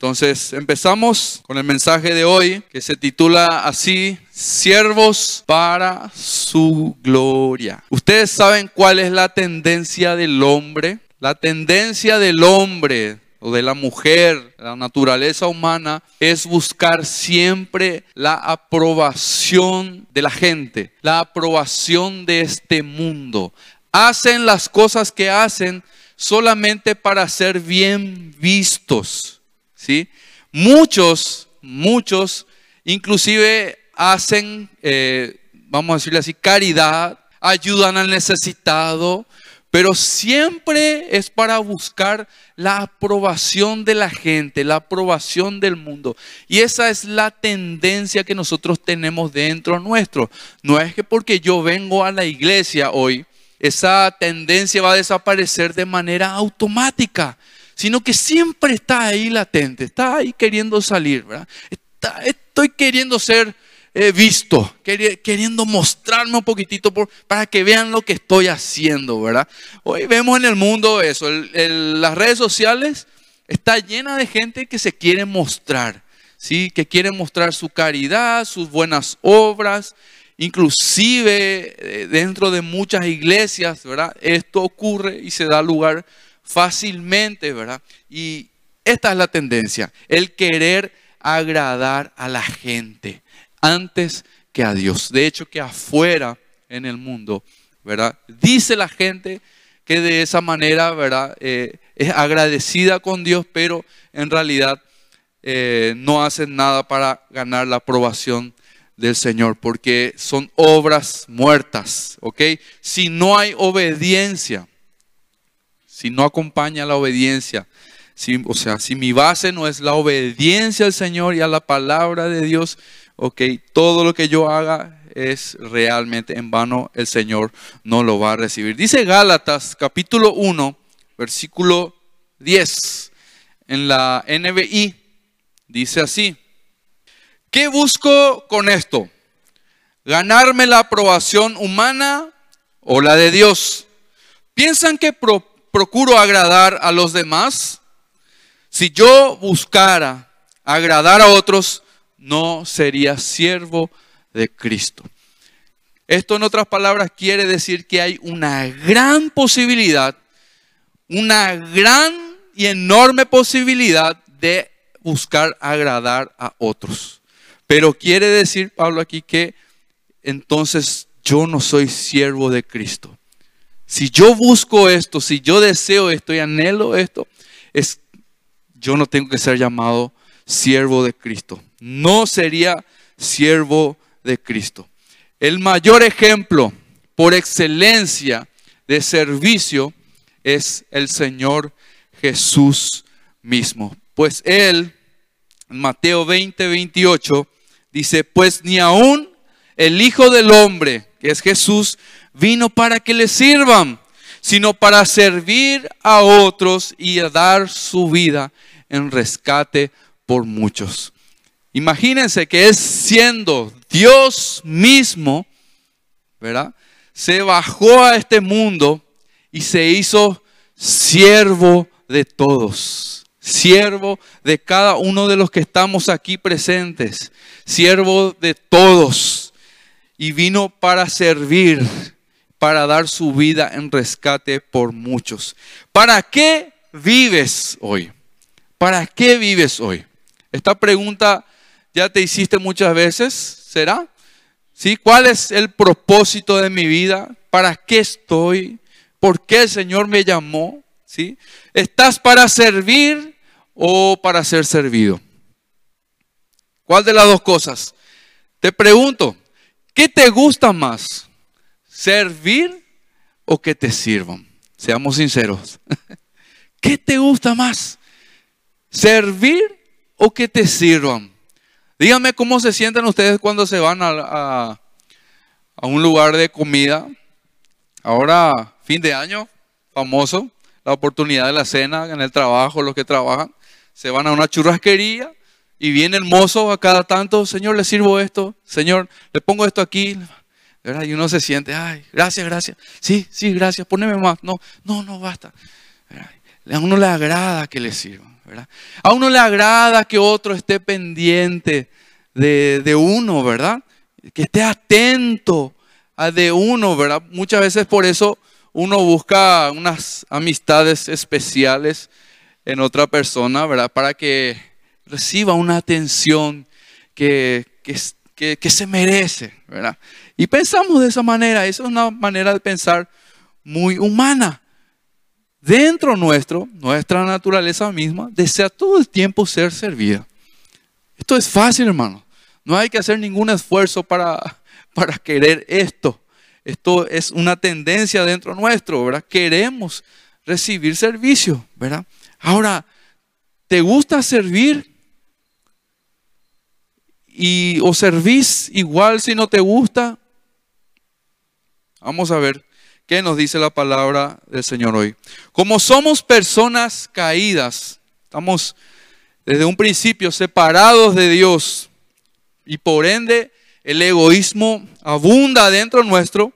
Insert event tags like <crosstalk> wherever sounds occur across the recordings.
Entonces empezamos con el mensaje de hoy que se titula así, siervos para su gloria. Ustedes saben cuál es la tendencia del hombre. La tendencia del hombre o de la mujer, la naturaleza humana, es buscar siempre la aprobación de la gente, la aprobación de este mundo. Hacen las cosas que hacen solamente para ser bien vistos ¿sí? Muchos, muchos, inclusive hacen, eh, vamos a decirle así, caridad, ayudan al necesitado, pero siempre es para buscar la aprobación de la gente, la aprobación del mundo. Y esa es la tendencia que nosotros tenemos dentro nuestro. No es que porque yo vengo a la iglesia hoy, esa tendencia va a desaparecer de manera automática sino que siempre está ahí latente, está ahí queriendo salir, ¿verdad? estoy queriendo ser eh, visto, queriendo mostrarme un poquitito para que vean lo que estoy haciendo, ¿verdad? Hoy vemos en el mundo eso, las redes sociales está llena de gente que se quiere mostrar. Que quiere mostrar su caridad, sus buenas obras, inclusive eh, dentro de muchas iglesias. Esto ocurre y se da lugar fácilmente, ¿verdad? Y esta es la tendencia, el querer agradar a la gente antes que a Dios. De hecho, que afuera en el mundo, ¿verdad? Dice la gente que de esa manera, ¿verdad? Eh, es agradecida con Dios, pero en realidad eh, no hacen nada para ganar la aprobación del Señor, porque son obras muertas, ¿ok? Si no hay obediencia, si no acompaña la obediencia, o sea, si mi base no es la obediencia al Señor y a la palabra de Dios, ok, todo lo que yo haga es realmente en vano, el Señor no lo va a recibir. Dice Gálatas capítulo 1, versículo 10, en la NBI, dice así, ¿qué busco con esto? ¿Ganarme la aprobación humana o la de Dios? ¿Piensan que procuro agradar a los demás, si yo buscara agradar a otros, no sería siervo de Cristo. Esto en otras palabras quiere decir que hay una gran posibilidad, una gran y enorme posibilidad de buscar agradar a otros. Pero quiere decir Pablo aquí que entonces yo no soy siervo de Cristo. Si yo busco esto, si yo deseo esto y anhelo esto, es, yo no tengo que ser llamado siervo de Cristo. No sería siervo de Cristo. El mayor ejemplo por excelencia de servicio es el Señor Jesús mismo. Pues Él, en Mateo 20, 28, dice, pues ni aún el Hijo del Hombre, que es Jesús, vino para que le sirvan, sino para servir a otros y a dar su vida en rescate por muchos. Imagínense que es siendo Dios mismo, ¿verdad? Se bajó a este mundo y se hizo siervo de todos, siervo de cada uno de los que estamos aquí presentes, siervo de todos. Y vino para servir para dar su vida en rescate por muchos. ¿Para qué vives hoy? ¿Para qué vives hoy? Esta pregunta ya te hiciste muchas veces, ¿será? ¿Sí? ¿Cuál es el propósito de mi vida? ¿Para qué estoy? ¿Por qué el Señor me llamó? ¿Sí? ¿Estás para servir o para ser servido? ¿Cuál de las dos cosas? Te pregunto, ¿qué te gusta más? ¿Servir o que te sirvan? Seamos sinceros. <laughs> ¿Qué te gusta más? ¿Servir o que te sirvan? Díganme cómo se sienten ustedes cuando se van a, a, un lugar de comida. Ahora, fin de año, famoso, la oportunidad de la cena en el trabajo, los que trabajan, se van a una churrasquería y viene el mozo a cada tanto, Señor, le sirvo esto, Señor, le pongo esto aquí, y uno se siente, ay, gracias, gracias. Sí, sí, gracias, poneme más. No, no, no basta. A uno le agrada que le sirvan. ¿verdad? A uno le agrada que otro esté pendiente de, de uno, ¿verdad? Que esté atento a de uno, ¿verdad? Muchas veces por eso uno busca unas amistades especiales en otra persona, ¿verdad? Para que reciba una atención que, que, que, se merece, ¿verdad? Y pensamos de esa manera, eso es una manera de pensar muy humana. Dentro nuestro, nuestra naturaleza misma, desea todo el tiempo ser servida. Esto es fácil, hermano. No hay que hacer ningún esfuerzo para, <laughs> para querer esto. Esto es una tendencia dentro nuestro, ¿verdad? Queremos recibir servicio, ¿verdad? Ahora, ¿te gusta servir? Y, ¿O servís igual si no te gusta? Vamos a ver qué nos dice la palabra del Señor hoy. Como somos personas caídas, estamos desde un principio separados de Dios y por ende el egoísmo abunda dentro nuestro,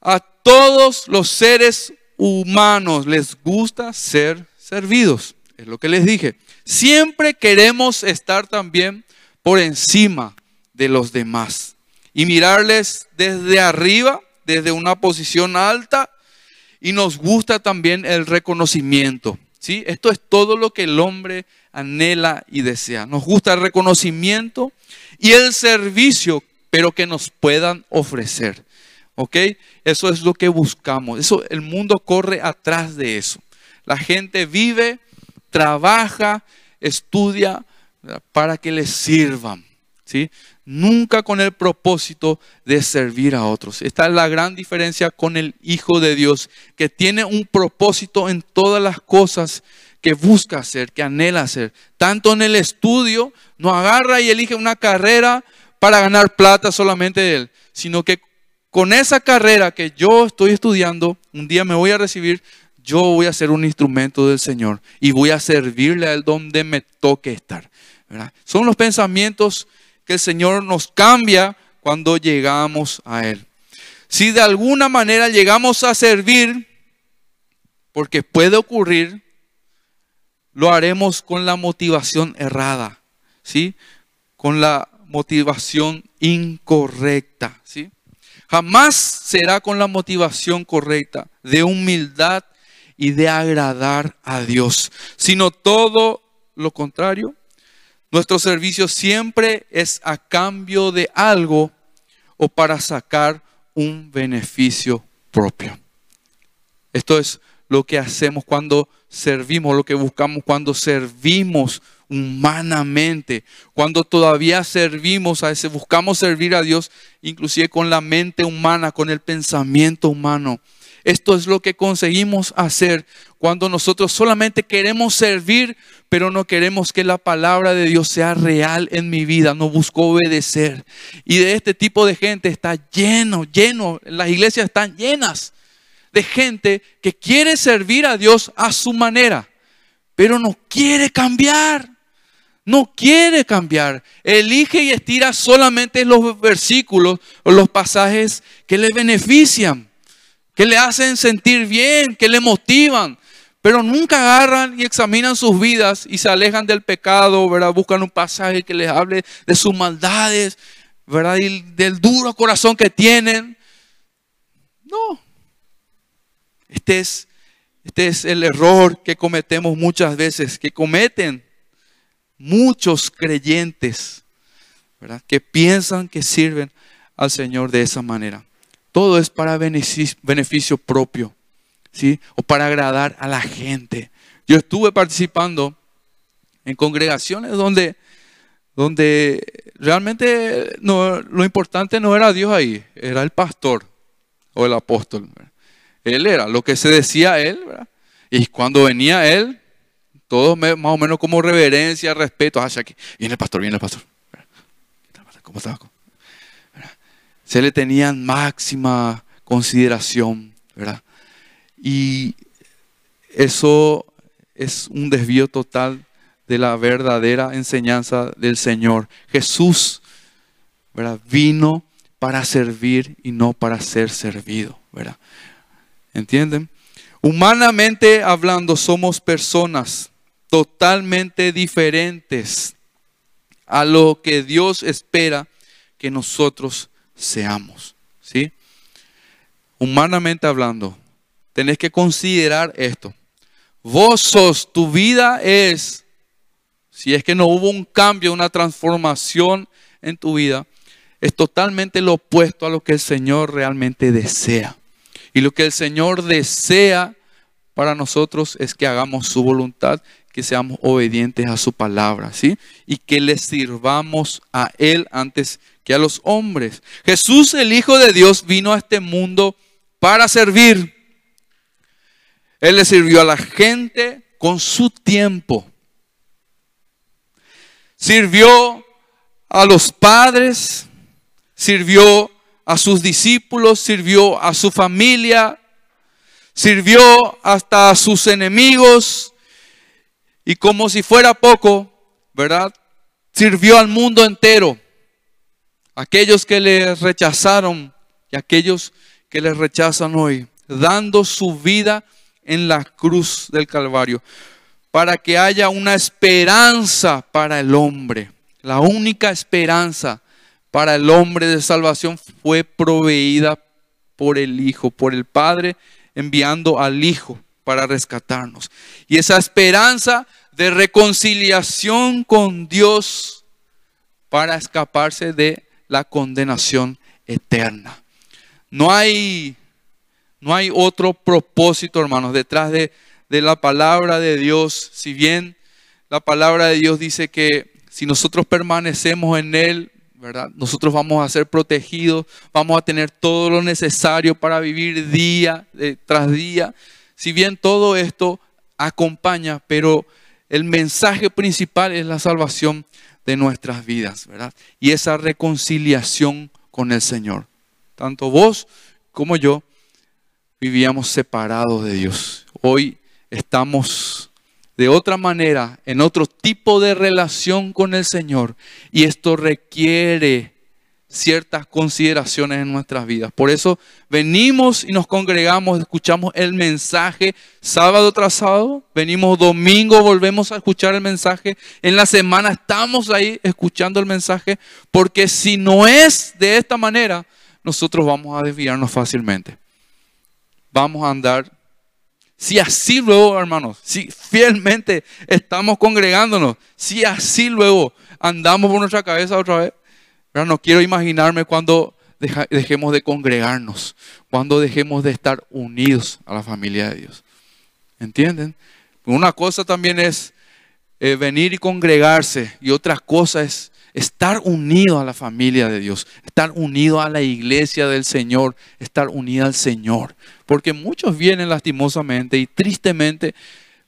a todos los seres humanos les gusta ser servidos. Es lo que les dije. Siempre queremos estar también por encima de los demás y mirarles desde arriba, desde una posición alta y nos gusta también el reconocimiento. ¿sí? Esto es todo lo que el hombre anhela y desea. Nos gusta el reconocimiento y el servicio, pero que nos puedan ofrecer. ¿Ok? Eso es lo que buscamos. Eso, el mundo corre atrás de eso. La gente vive, trabaja, estudia para que les sirvan. ¿sí? Nunca con el propósito de servir a otros. Esta es la gran diferencia con el Hijo de Dios, que tiene un propósito en todas las cosas que busca hacer, que anhela hacer. Tanto en el estudio, no agarra y elige una carrera para ganar plata solamente de él, sino que con esa carrera que yo estoy estudiando, un día me voy a recibir, yo voy a ser un instrumento del Señor y voy a servirle a Él donde me toque estar. Son los pensamientos que el Señor nos cambia cuando llegamos a Él. Si de alguna manera llegamos a servir, porque puede ocurrir, lo haremos con la motivación errada, ¿sí? Con la motivación incorrecta, ¿sí? Jamás será con la motivación correcta de humildad y de agradar a Dios, sino todo lo contrario. Nuestro servicio siempre es a cambio de algo o para sacar un beneficio propio. Esto es lo que hacemos cuando servimos, lo que buscamos cuando servimos humanamente, cuando todavía servimos a ese, buscamos servir a Dios, inclusive con la mente humana, con el pensamiento humano. Esto es lo que conseguimos hacer cuando nosotros solamente queremos servir, pero no queremos que la palabra de Dios sea real en mi vida, no busco obedecer. Y de este tipo de gente está lleno, lleno, las iglesias están llenas de gente que quiere servir a Dios a su manera, pero no quiere cambiar. No quiere cambiar. Elige y estira solamente los versículos o los pasajes que le benefician, que le hacen sentir bien, que le motivan. Pero nunca agarran y examinan sus vidas y se alejan del pecado, ¿verdad? Buscan un pasaje que les hable de sus maldades, ¿verdad? Y del duro corazón que tienen. No. Este es, este es el error que cometemos muchas veces, que cometen muchos creyentes, ¿verdad? Que piensan que sirven al Señor de esa manera. Todo es para beneficio, propio, ¿sí? O para agradar a la gente. Yo estuve participando en congregaciones donde, donde realmente no, lo importante no era Dios ahí, era el pastor o el apóstol. Él era lo que se decía él, ¿verdad? Y cuando venía él, todo más o menos como reverencia, respeto. Ah, aquí viene el pastor, viene el pastor. ¿Cómo estaba? Se le tenían máxima consideración, ¿verdad? Y eso es un desvío total de la verdadera enseñanza del Señor. Jesús, ¿verdad? Vino para servir y no para ser servido, ¿verdad? ¿Entienden? Humanamente hablando, somos personas totalmente diferentes a lo que Dios espera que nosotros seamos. ¿sí? Humanamente hablando, tenés que considerar esto. Vos sos, tu vida es, si es que no hubo un cambio, una transformación en tu vida, es totalmente lo opuesto a lo que el Señor realmente desea. Y lo que el Señor desea para nosotros es que hagamos su voluntad, que seamos obedientes a su palabra, ¿sí? Y que le sirvamos a Él antes que a los hombres. Jesús, el Hijo de Dios, vino a este mundo para servir. Él le sirvió a la gente con su tiempo. Sirvió a los padres, sirvió a sus discípulos, sirvió a su familia, sirvió hasta a sus enemigos y como si fuera poco, ¿verdad? Sirvió al mundo entero. Aquellos que le rechazaron y aquellos que le rechazan hoy, dando su vida en la cruz del Calvario, para que haya una esperanza para el hombre. La única esperanza para el hombre de salvación fue proveída por el Hijo, por el Padre, enviando al Hijo para rescatarnos. Y esa esperanza de reconciliación con Dios para escaparse de la condenación eterna. No hay, no hay otro propósito, hermanos, detrás de, de la palabra de Dios. Si bien la palabra de Dios dice que si nosotros permanecemos en Él, ¿verdad? Nosotros vamos a ser protegidos, vamos a tener todo lo necesario para vivir día eh, tras día. Si bien todo esto acompaña, pero el mensaje principal es la salvación de nuestras vidas, ¿verdad? Y esa reconciliación con el Señor. Tanto vos como yo vivíamos separados de Dios. Hoy estamos de otra manera, en otro tipo de relación con el Señor. Y esto requiere ciertas consideraciones en nuestras vidas. Por eso venimos y nos congregamos, escuchamos el mensaje sábado tras sábado, venimos domingo, volvemos a escuchar el mensaje, en la semana estamos ahí escuchando el mensaje, porque si no es de esta manera, nosotros vamos a desviarnos fácilmente. Vamos a andar si así luego, hermanos, si fielmente estamos congregándonos, si así luego andamos por nuestra cabeza otra vez, no quiero imaginarme cuando dejemos de congregarnos, cuando dejemos de estar unidos a la familia de Dios. ¿Entienden? Una cosa también es eh, venir y congregarse y otra cosa es estar unido a la familia de Dios, estar unido a la iglesia del Señor, estar unido al Señor. Porque muchos vienen lastimosamente y tristemente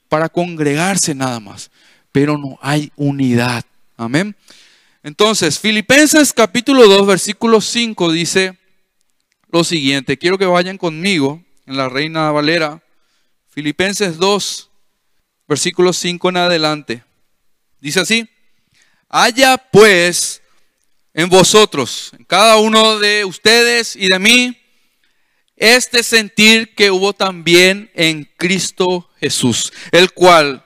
para congregarse nada más, pero no hay unidad. Amén. Entonces, Filipenses capítulo 2, versículo 5 dice lo siguiente. Quiero que vayan conmigo en la Reina Valera. Filipenses 2, versículo 5 en adelante. Dice así. Haya pues en vosotros, en cada uno de ustedes y de mí, este sentir que hubo también en Cristo Jesús, el cual,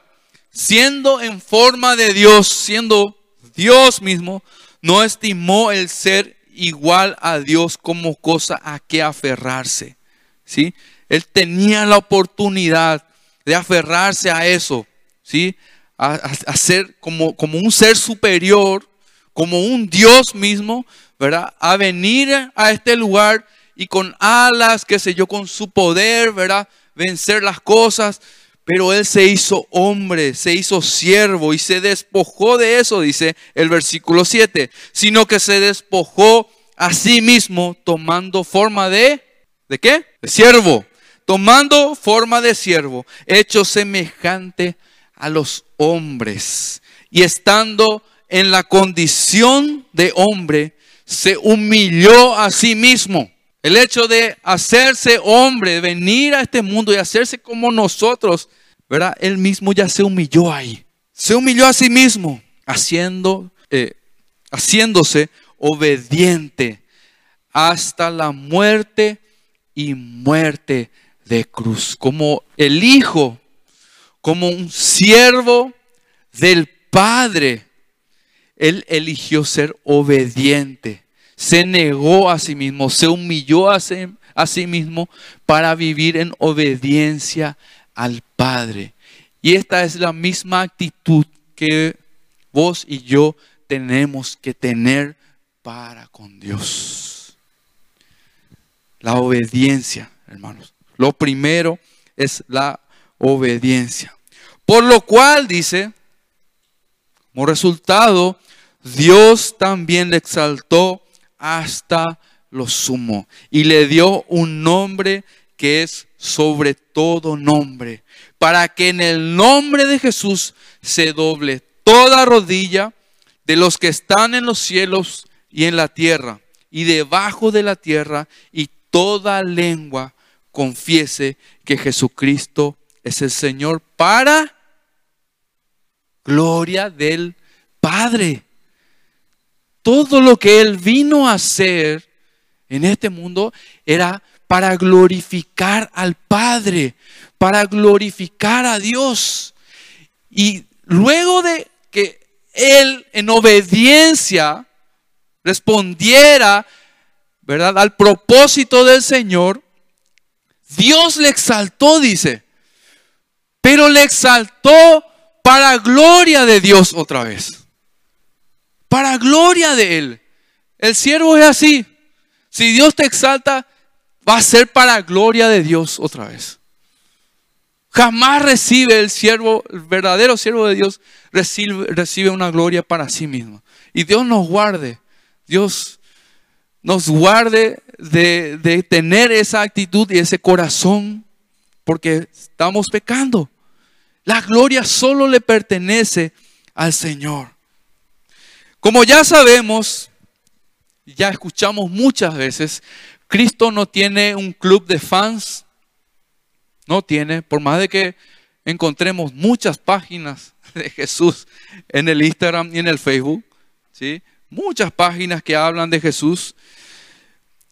siendo en forma de Dios, siendo Dios mismo, no estimó el ser igual a Dios como cosa a que aferrarse. ¿sí? Él tenía la oportunidad de aferrarse a eso, ¿sí? a, ser como, como un ser superior, como un Dios mismo, ¿verdad? A venir a este lugar y con alas, qué sé yo, con su poder, ¿verdad? Vencer las cosas. Pero él se hizo hombre, se hizo siervo y se despojó de eso, dice el versículo 7, sino que se despojó a sí mismo tomando forma de, ¿de qué? De siervo, tomando forma de siervo, hecho semejante a los hombres. Y estando en la condición de hombre, se humilló a sí mismo. El hecho de hacerse hombre, venir a este mundo y hacerse como nosotros, ¿verdad? Él mismo ya se humilló ahí. Se humilló a sí mismo, haciendo, eh, haciéndose obediente hasta la muerte y muerte de cruz. Como el Hijo como un siervo del Padre, Él eligió ser obediente. Se negó a sí mismo, se humilló a sí, mismo para vivir en obediencia al Padre. Y esta es la misma actitud que vos y yo tenemos que tener para con Dios. La obediencia, hermanos. Lo primero es la obediencia. Por lo cual, dice, como resultado, Dios también le exaltó hasta lo sumo y le dio un nombre que es sobre todo nombre, para que en el nombre de Jesús se doble toda rodilla de los que están en los cielos y en la tierra y debajo de la tierra y toda lengua confiese que Jesucristo es el Señor para gloria del Padre. Todo lo que Él vino a hacer en este mundo era para glorificar al Padre, para glorificar a Dios. Y luego de que Él en obediencia respondiera, ¿verdad?, al propósito del Señor, Dios le exaltó, dice, pero le exaltó para gloria de Dios otra vez. Para gloria de Él. El siervo es así. Si Dios te exalta, va a ser para gloria de Dios otra vez. Jamás recibe el siervo, el verdadero siervo de Dios, recibe, recibe una gloria para sí mismo. Y Dios nos guarde. Dios nos guarde de, tener esa actitud y ese corazón, porque estamos pecando. La gloria solo le pertenece al Señor. Como ya sabemos, ya escuchamos muchas veces, Cristo no tiene un club de fans, no tiene, por más de que encontremos muchas páginas <laughs> de Jesús en el Instagram y en el Facebook, ¿sí? muchas páginas que hablan de Jesús,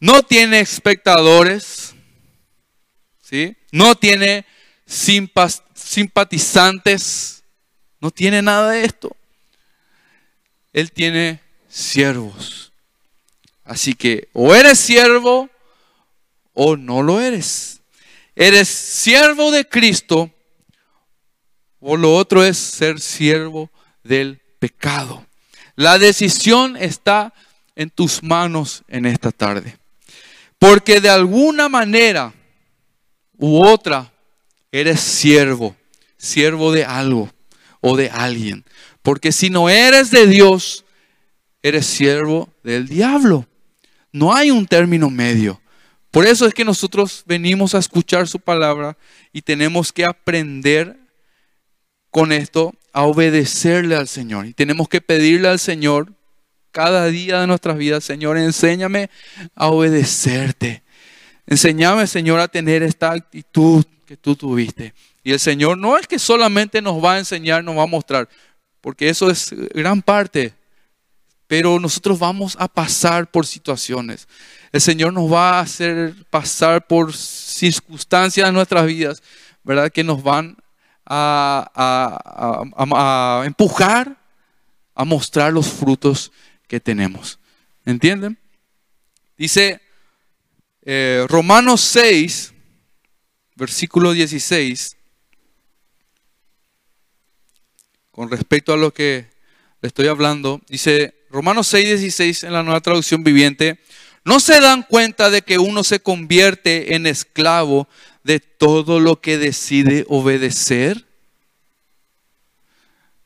no tiene espectadores, ¿sí? no tiene simpatizantes, no tiene nada de esto. Él tiene siervos. Así que o eres siervo o no lo eres. Eres siervo de Cristo o lo otro es ser siervo del pecado. La decisión está en tus manos en esta tarde. Porque de alguna manera u otra eres siervo, siervo de algo o de alguien. Porque si no eres de Dios, eres siervo del diablo. No hay un término medio. Por eso es que nosotros venimos a escuchar su palabra y tenemos que aprender con esto a obedecerle al Señor. Y tenemos que pedirle al Señor cada día de nuestras vidas, Señor, enséñame a obedecerte. Enséñame, Señor, a tener esta actitud que tú tuviste. Y el Señor no es que solamente nos va a enseñar, nos va a mostrar, porque eso es gran parte, pero nosotros vamos a pasar por situaciones. El Señor nos va a hacer pasar por circunstancias en nuestras vidas, ¿verdad? Que nos van a, empujar a mostrar los frutos que tenemos. ¿Entienden? Dice eh, Romanos 6, versículo 16, con respecto a lo que le estoy hablando, dice Romanos 6, 16 en la nueva traducción viviente, ¿no se dan cuenta de que uno se convierte en esclavo de todo lo que decide obedecer?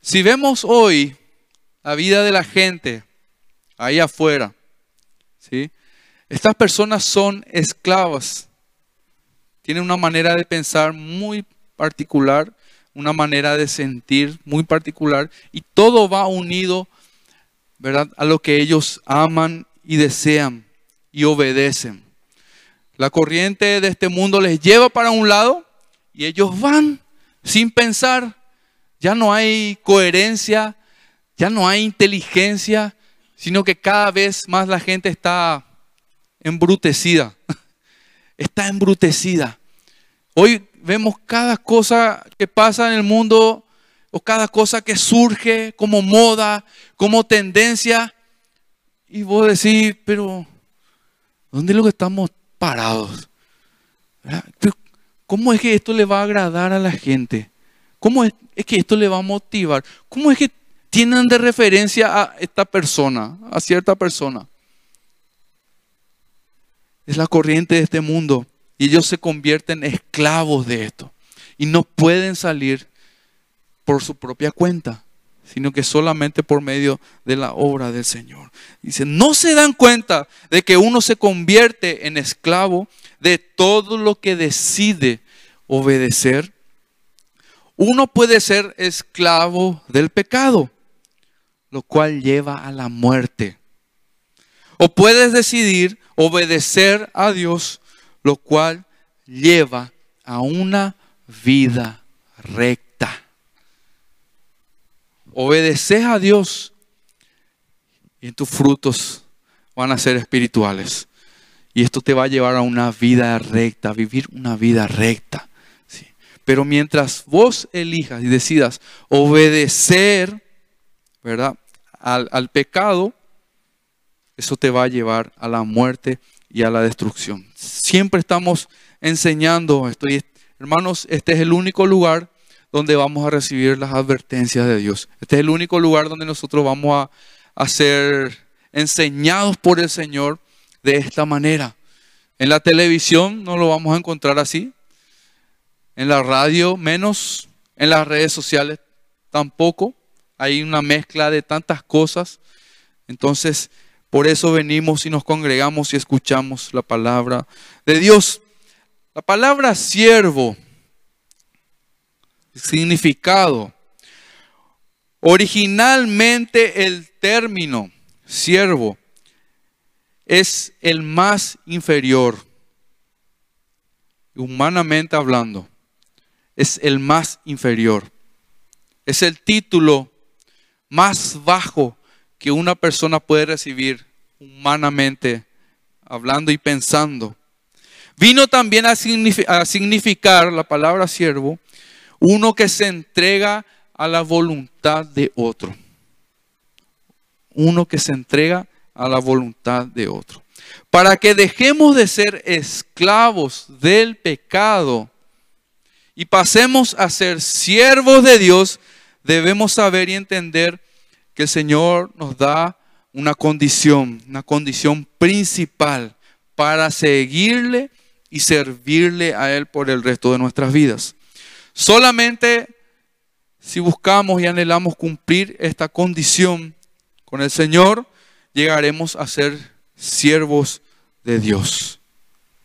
Si vemos hoy la vida de la gente, ahí afuera. ¿sí? Estas personas son esclavas. Tienen una manera de pensar muy particular, una manera de sentir muy particular y todo va unido, ¿verdad? A lo que ellos aman y desean y obedecen. La corriente de este mundo les lleva para un lado y ellos van sin pensar. Ya no hay coherencia, ya no hay inteligencia, sino que cada vez más la gente está embrutecida. <laughs> Está embrutecida. Hoy vemos cada cosa que pasa en el mundo, o cada cosa que surge como moda, como tendencia, y vos decís, pero ¿dónde es lo que estamos parados? ¿Cómo es que esto le va a agradar a la gente? ¿Cómo es, que esto le va a motivar? ¿Cómo es que tienen de referencia a esta persona, a cierta persona? Es la corriente de este mundo y ellos se convierten en esclavos de esto y no pueden salir por su propia cuenta, sino que solamente por medio de la obra del Señor. Dice, no se dan cuenta de que uno se convierte en esclavo de todo lo que decide obedecer. Uno puede ser esclavo del pecado, lo cual lleva a la muerte. O puedes decidir obedecer a Dios, lo cual lleva a una vida recta. Obedeces a Dios y tus frutos van a ser espirituales. Y esto te va a llevar a una vida recta, a vivir una vida recta. ¿sí? Pero mientras vos elijas y decidas obedecer, ¿verdad? Al, al pecado, eso te va a llevar a la muerte y a la destrucción. Siempre estamos enseñando esto. Hermanos, este es el único lugar donde vamos a recibir las advertencias de Dios. Este es el único lugar donde nosotros vamos a, a ser enseñados por el Señor de esta manera. En la televisión no lo vamos a encontrar así. En la radio menos. En las redes sociales tampoco. Hay una mezcla de tantas cosas. Entonces, por eso venimos y nos congregamos y escuchamos la palabra de Dios. La palabra siervo, significado. Originalmente el término siervo es el más inferior, humanamente hablando, es el más inferior. Es el título más bajo que una persona puede recibir humanamente hablando y pensando. Vino también a, significar, la palabra siervo uno que se entrega a la voluntad de otro. Uno que se entrega a la voluntad de otro. Para que dejemos de ser esclavos del pecado y pasemos a ser siervos de Dios, debemos saber y entender que el Señor nos da una condición, una condición principal para seguirle y servirle a Él por el resto de nuestras vidas. Solamente si buscamos y anhelamos cumplir esta condición con el Señor, llegaremos a ser siervos de Dios.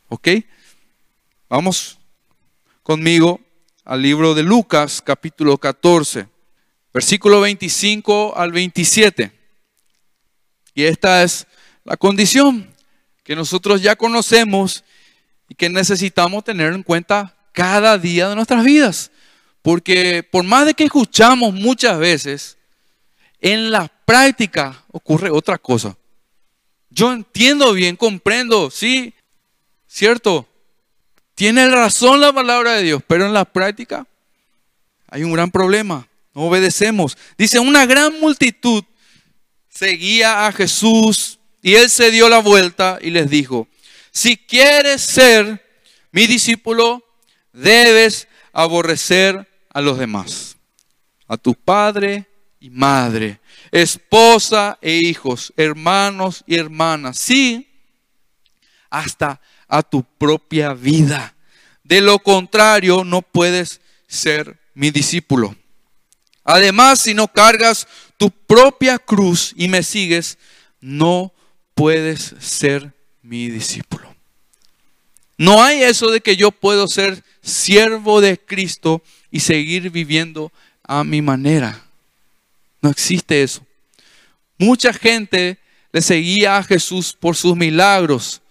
¿Ok? Vamos conmigo al libro de Lucas, capítulo 14, versículo 25 al 27. Y esta es la condición que nosotros ya conocemos y que necesitamos tener en cuenta cada día de nuestras vidas. Porque por más de que escuchamos muchas veces, en la práctica ocurre otra cosa. Yo entiendo bien, comprendo, sí, cierto. Tiene razón la palabra de Dios, pero en la práctica hay un gran problema. No obedecemos. Dice, una gran multitud seguía a Jesús y él se dio la vuelta y les dijo, si quieres ser mi discípulo, debes aborrecer a los demás, a tu padre y madre, esposa e hijos, hermanos y hermanas, sí, hasta a tu propia vida. De lo contrario, no puedes ser mi discípulo. Además, si no cargas tu propia cruz y me sigues, no puedes ser mi discípulo. No hay eso de que yo puedo ser siervo de Cristo y seguir viviendo a mi manera. No existe eso. Mucha gente le seguía a Jesús por sus milagros,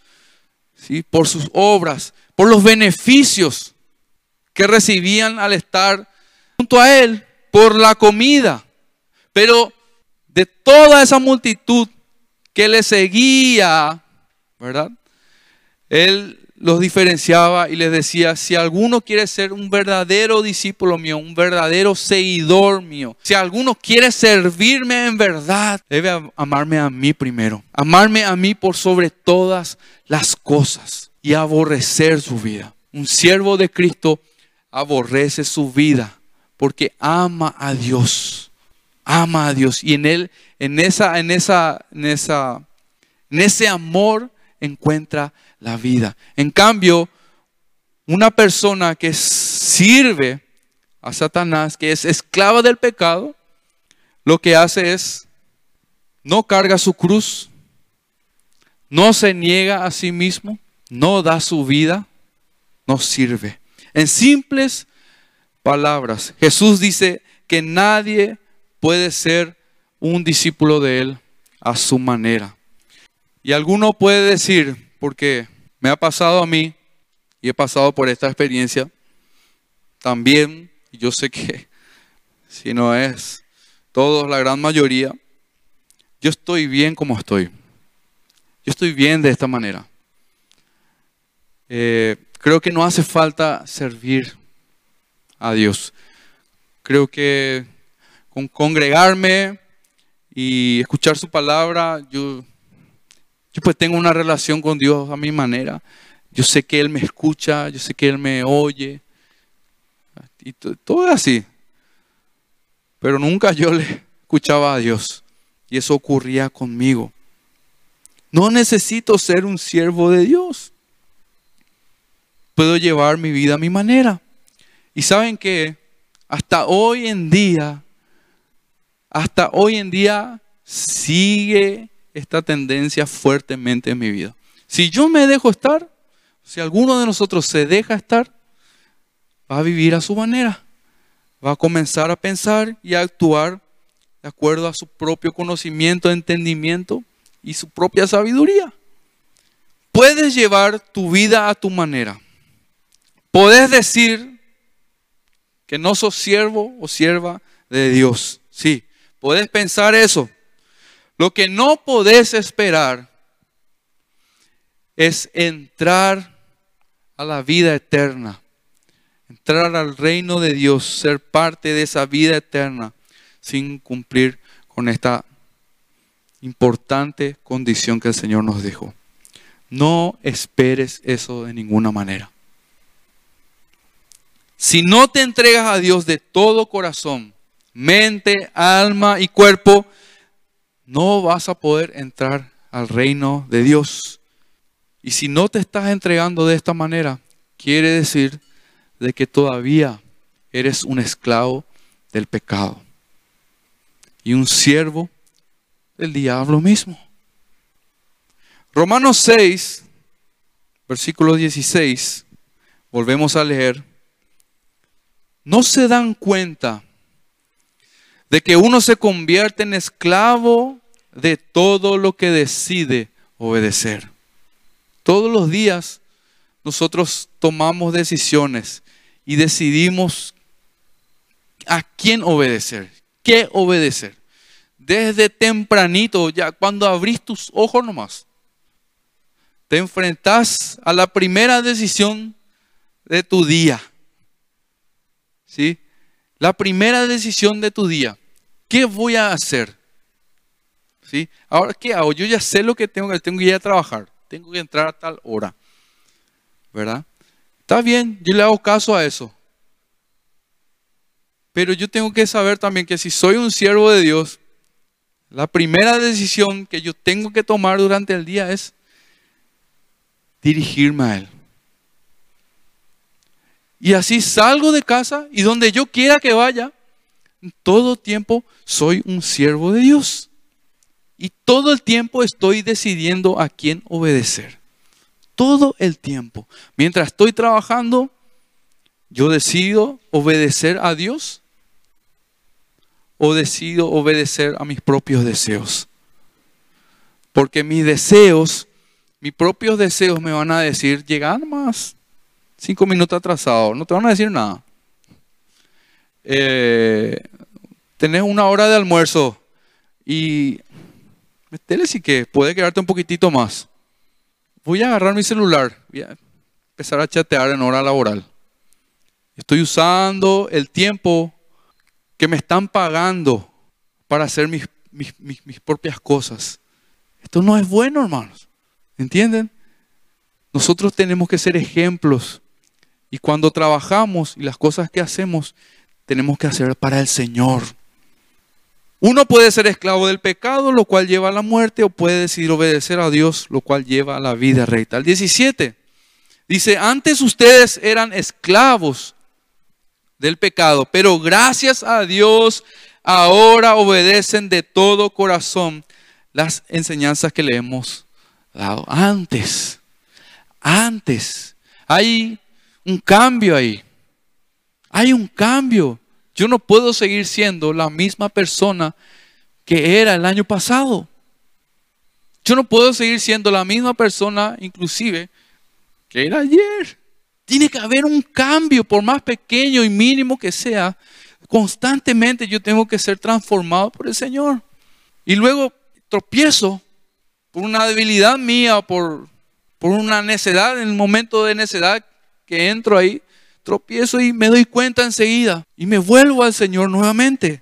¿sí? por sus obras, por los beneficios que recibían al estar junto a Él, por la comida. Pero de toda esa multitud que le seguía, ¿verdad? Él los diferenciaba y les decía, si alguno quiere ser un verdadero discípulo mío, un verdadero seguidor mío, si alguno quiere servirme en verdad, debe amarme a mí primero, amarme a mí por sobre todas las cosas y aborrecer su vida. Un siervo de Cristo aborrece su vida porque ama a Dios, ama a Dios y en él, en esa, en esa, en esa, en ese amor encuentra la vida. En cambio, una persona que sirve a Satanás, que es esclava del pecado, lo que hace es no carga su cruz, no se niega a sí mismo, no da su vida, no sirve. En simples palabras, Jesús dice que nadie puede ser un discípulo de Él a su manera. Y alguno puede decir, porque me ha pasado a mí y he pasado por esta experiencia, también, yo sé que <laughs> si no es todos, la gran mayoría, yo estoy bien como estoy. Yo estoy bien de esta manera. Eh, creo que no hace falta servir a Dios. Creo que con congregarme y escuchar su palabra, yo yo pues tengo una relación con Dios a mi manera. Yo sé que Él me escucha, yo sé que Él me oye. Y todo es así. Pero nunca yo le escuchaba a Dios. Y eso ocurría conmigo. No necesito ser un siervo de Dios. Puedo llevar mi vida a mi manera. Y saben que hasta hoy en día, hasta hoy en día sigue esta tendencia fuertemente en mi vida. Si yo me dejo estar, si alguno de nosotros se deja estar, va a vivir a su manera. Va a comenzar a pensar y a actuar de acuerdo a su propio conocimiento, entendimiento y su propia sabiduría. Puedes llevar tu vida a tu manera. Puedes decir que no sos siervo o sierva de Dios. Sí, puedes pensar eso. Lo que no podés esperar es entrar a la vida eterna, entrar al reino de Dios, ser parte de esa vida eterna sin cumplir con esta importante condición que el Señor nos dejó. No esperes eso de ninguna manera. Si no te entregas a Dios de todo corazón, mente, alma y cuerpo, no vas a poder entrar al reino de Dios. Y si no te estás entregando de esta manera, quiere decir de que todavía eres un esclavo del pecado y un siervo del diablo mismo. Romanos 6, versículo 16, volvemos a leer. No se dan cuenta de que uno se convierte en esclavo de todo lo que decide obedecer. Todos los días nosotros tomamos decisiones y decidimos a quién obedecer, qué obedecer. Desde tempranito, ya cuando abrís tus ojos nomás, te enfrentas a la primera decisión de tu día. ¿Sí? La primera decisión de tu día. ¿Qué voy a hacer? Ahora, ¿qué hago? Yo ya sé lo que tengo que tengo que ir a trabajar, tengo que entrar a tal hora, ¿verdad? Está bien, yo le hago caso a eso. Pero yo tengo que saber también que si soy un siervo de Dios, la primera decisión que yo tengo que tomar durante el día es dirigirme a Él. Y así salgo de casa y donde yo quiera que vaya, todo tiempo soy un siervo de Dios. Y todo el tiempo estoy decidiendo a quién obedecer. Todo el tiempo. Mientras estoy trabajando, yo decido obedecer a Dios o decido obedecer a mis propios deseos. Porque mis deseos, mis propios deseos me van a decir, llegar más cinco minutos atrasado, no te van a decir nada. Eh, tenés una hora de almuerzo y Metele sí que puede quedarte un poquitito más. Voy a agarrar mi celular. empezar a chatear en hora laboral. Estoy usando el tiempo que me están pagando para hacer mis, mis, propias cosas. Esto no es bueno, hermanos. ¿Entienden? Nosotros tenemos que ser ejemplos. Y cuando trabajamos y las cosas que hacemos, tenemos que hacer para el Señor. Uno puede ser esclavo del pecado, lo cual lleva a la muerte, o puede decidir obedecer a Dios, lo cual lleva a la vida recta. El 17 dice, antes ustedes eran esclavos del pecado, pero gracias a Dios ahora obedecen de todo corazón las enseñanzas que le hemos dado. Antes, antes, hay un cambio ahí. Hay un cambio. Yo no puedo seguir siendo la misma persona que era el año pasado. Yo no puedo seguir siendo la misma persona, inclusive, que era ayer. Tiene que haber un cambio, por más pequeño y mínimo que sea. Constantemente yo tengo que ser transformado por el Señor. Y luego tropiezo por una debilidad mía, por, por una necedad, en el momento de necedad que entro ahí, tropiezo y me doy cuenta enseguida y me vuelvo al Señor nuevamente.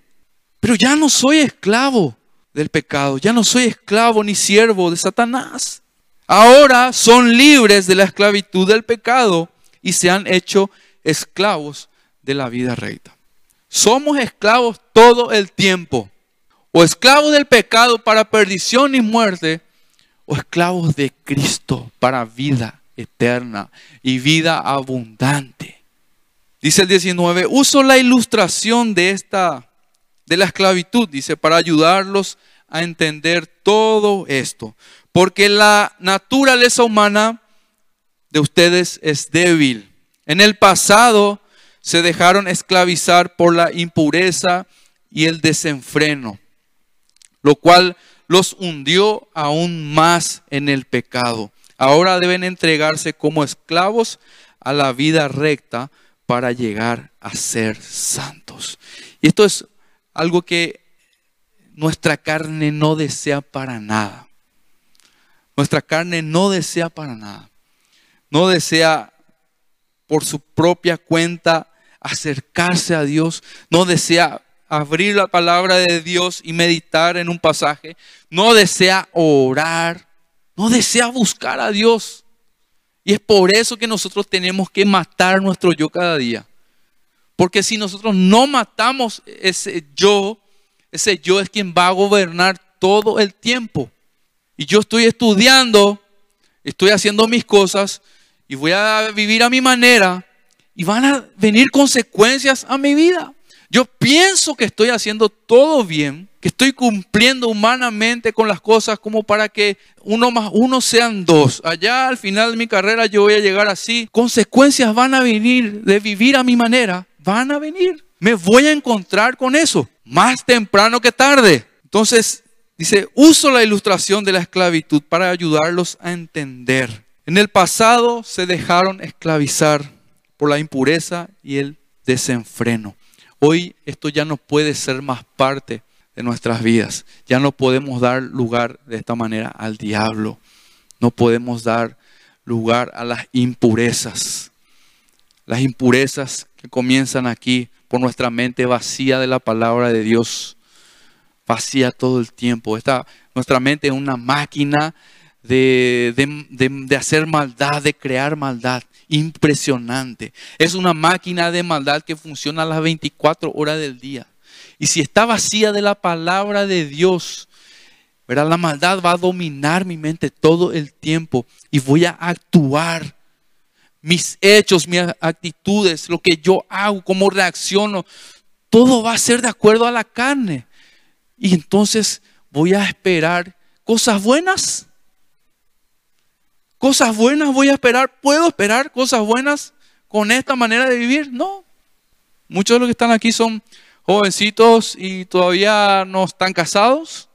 Pero ya no soy esclavo del pecado, ya no soy esclavo ni siervo de Satanás. Ahora son libres de la esclavitud del pecado y se han hecho esclavos de la vida recta. Somos esclavos todo el tiempo. O esclavos del pecado para perdición y muerte, o esclavos de Cristo para vida eterna y vida abundante. Dice el 19, uso la ilustración de esta, de la esclavitud, dice, para ayudarlos a entender todo esto. Porque la naturaleza humana de ustedes es débil. En el pasado se dejaron esclavizar por la impureza y el desenfreno, lo cual los hundió aún más en el pecado. Ahora deben entregarse como esclavos a la vida recta para llegar a ser santos. Y esto es algo que nuestra carne no desea para nada. Nuestra carne no desea para nada. No desea por su propia cuenta acercarse a Dios. No desea abrir la palabra de Dios y meditar en un pasaje. No desea orar. No desea buscar a Dios. Y es por eso que nosotros tenemos que matar nuestro yo cada día. Porque si nosotros no matamos ese yo, ese yo es quien va a gobernar todo el tiempo. Y yo estoy estudiando, estoy haciendo mis cosas y voy a vivir a mi manera y van a venir consecuencias a mi vida. Yo pienso que estoy haciendo todo bien, que estoy cumpliendo humanamente con las cosas como para que uno más uno sean dos. Allá al final de mi carrera yo voy a llegar así. Consecuencias van a venir de vivir a mi manera. Van a venir. Me voy a encontrar con eso. Más temprano que tarde. Entonces, dice, uso la ilustración de la esclavitud para ayudarlos a entender. En el pasado se dejaron esclavizar por la impureza y el desenfreno. Hoy esto ya no puede ser más parte de nuestras vidas. Ya no podemos dar lugar de esta manera al diablo. No podemos dar lugar a las impurezas. Las impurezas que comienzan aquí por nuestra mente vacía de la palabra de Dios. Vacía todo el tiempo. Esta, nuestra mente es una máquina de, de hacer maldad, de crear maldad impresionante. Es una máquina de maldad que funciona a las 24 horas del día. Y si está vacía de la palabra de Dios, la maldad va a dominar mi mente todo el tiempo y voy a actuar. Mis hechos, mis actitudes, lo que yo hago, cómo reacciono, todo va a ser de acuerdo a la carne. Y entonces voy a esperar cosas buenas cosas buenas voy a esperar. ¿Puedo esperar cosas buenas con esta manera de vivir? No. Muchos de los que están aquí son jovencitos y todavía no están casados,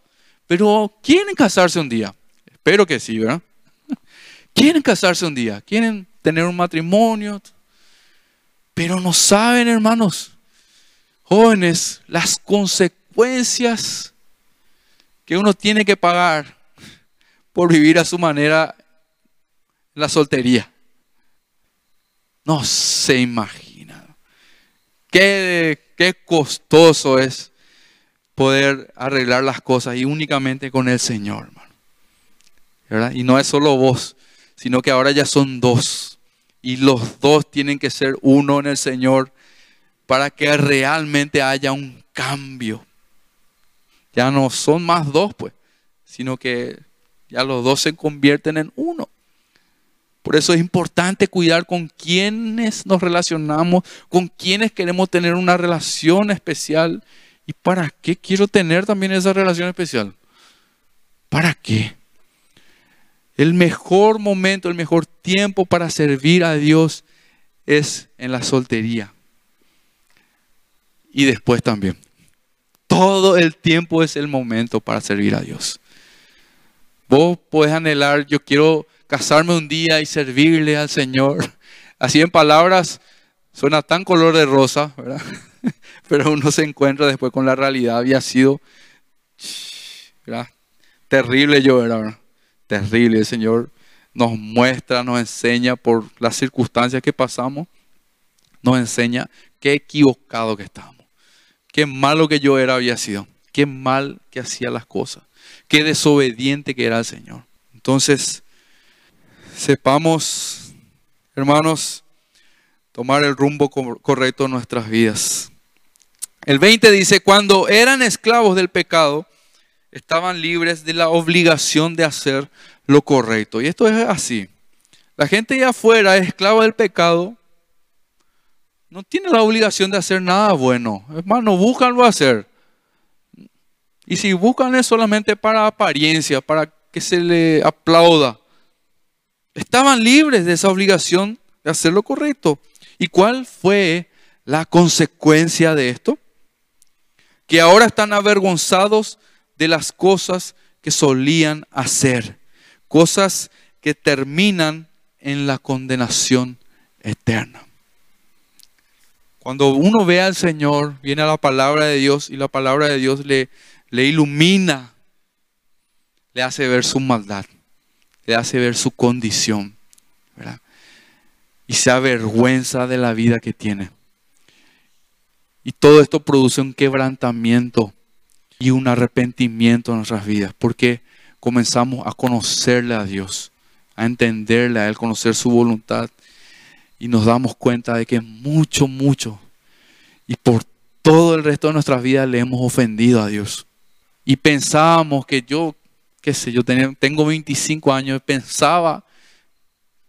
pero quieren casarse un día. Espero que sí, ¿verdad? <laughs> Quieren casarse un día, quieren tener un matrimonio, pero no saben, hermanos, jóvenes, las consecuencias que uno tiene que pagar por vivir a su manera la soltería. No se imagina. Qué, qué costoso es poder arreglar las cosas y únicamente con el Señor, hermano. Y no es solo vos, sino que ahora ya son dos. Y los dos tienen que ser uno en el Señor para que realmente haya un cambio. Ya no son más dos, pues, sino que ya los dos se convierten en uno. Por eso es importante cuidar con quienes nos relacionamos, con quienes queremos tener una relación especial. ¿Y para qué quiero tener también esa relación especial? ¿Para qué? El mejor momento, el mejor tiempo para servir a Dios es en la soltería. Y después también. Todo el tiempo es el momento para servir a Dios. Vos podés anhelar, yo quiero casarme un día y servirle al Señor. Así en palabras suena tan color de rosa, ¿verdad? <laughs> Pero uno se encuentra después con la realidad. Había sido terrible yo, ¿verdad? Terrible. El Señor nos muestra, nos enseña por las circunstancias que pasamos, nos enseña qué equivocado que estamos, qué malo que yo era había sido, qué mal que hacía las cosas, qué desobediente que era el Señor. Entonces, sepamos, hermanos, tomar el rumbo correcto en nuestras vidas. El 20 dice, cuando eran esclavos del pecado, estaban libres de la obligación de hacer lo correcto. Y esto es así. La gente allá afuera, esclava del pecado, no tiene la obligación de hacer nada bueno. Es más, buscan lo hacer. Y si buscan es solamente para apariencia, para que se le aplauda. Estaban libres de esa obligación de hacer lo correcto. ¿Y cuál fue la consecuencia de esto? Que ahora están avergonzados de las cosas que solían hacer. Cosas que terminan en la condenación eterna. Cuando uno ve al Señor, viene a la palabra de Dios y la palabra de Dios le, le ilumina, le hace ver su maldad le hace ver su condición, Y se avergüenza de la vida que tiene. Y todo esto produce un quebrantamiento y un arrepentimiento en nuestras vidas, porque comenzamos a conocerle a Dios, a entenderle a Él, conocer su voluntad, y nos damos cuenta de que mucho, mucho, y por todo el resto de nuestras vidas le hemos ofendido a Dios. Y pensábamos que yo qué sé, yo tengo 25 años, pensaba,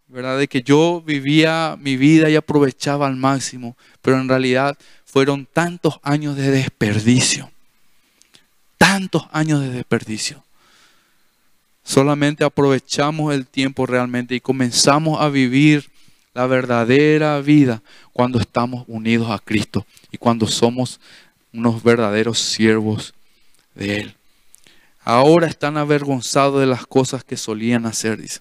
¿verdad? De que yo vivía mi vida y aprovechaba al máximo, pero en realidad fueron tantos años de desperdicio, tantos años de desperdicio. Solamente aprovechamos el tiempo realmente y comenzamos a vivir la verdadera vida cuando estamos unidos a Cristo y cuando somos unos verdaderos siervos de Él. Ahora están avergonzados de las cosas que solían hacer, dice.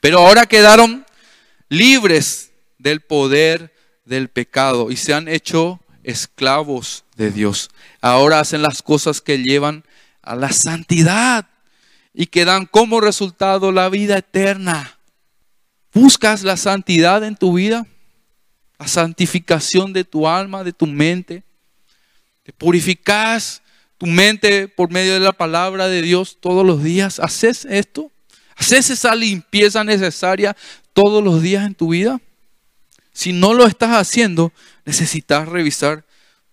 Pero ahora quedaron libres del poder del pecado y se han hecho esclavos de Dios. Ahora hacen las cosas que llevan a la santidad y que dan como resultado la vida eterna. ¿Buscas la santidad en tu vida? La santificación de tu alma, de tu mente. ¿Te purificas tu mente por medio de la palabra de Dios todos los días? ¿Haces esto? ¿Haces esa limpieza necesaria todos los días en tu vida? Si no lo estás haciendo, necesitas revisar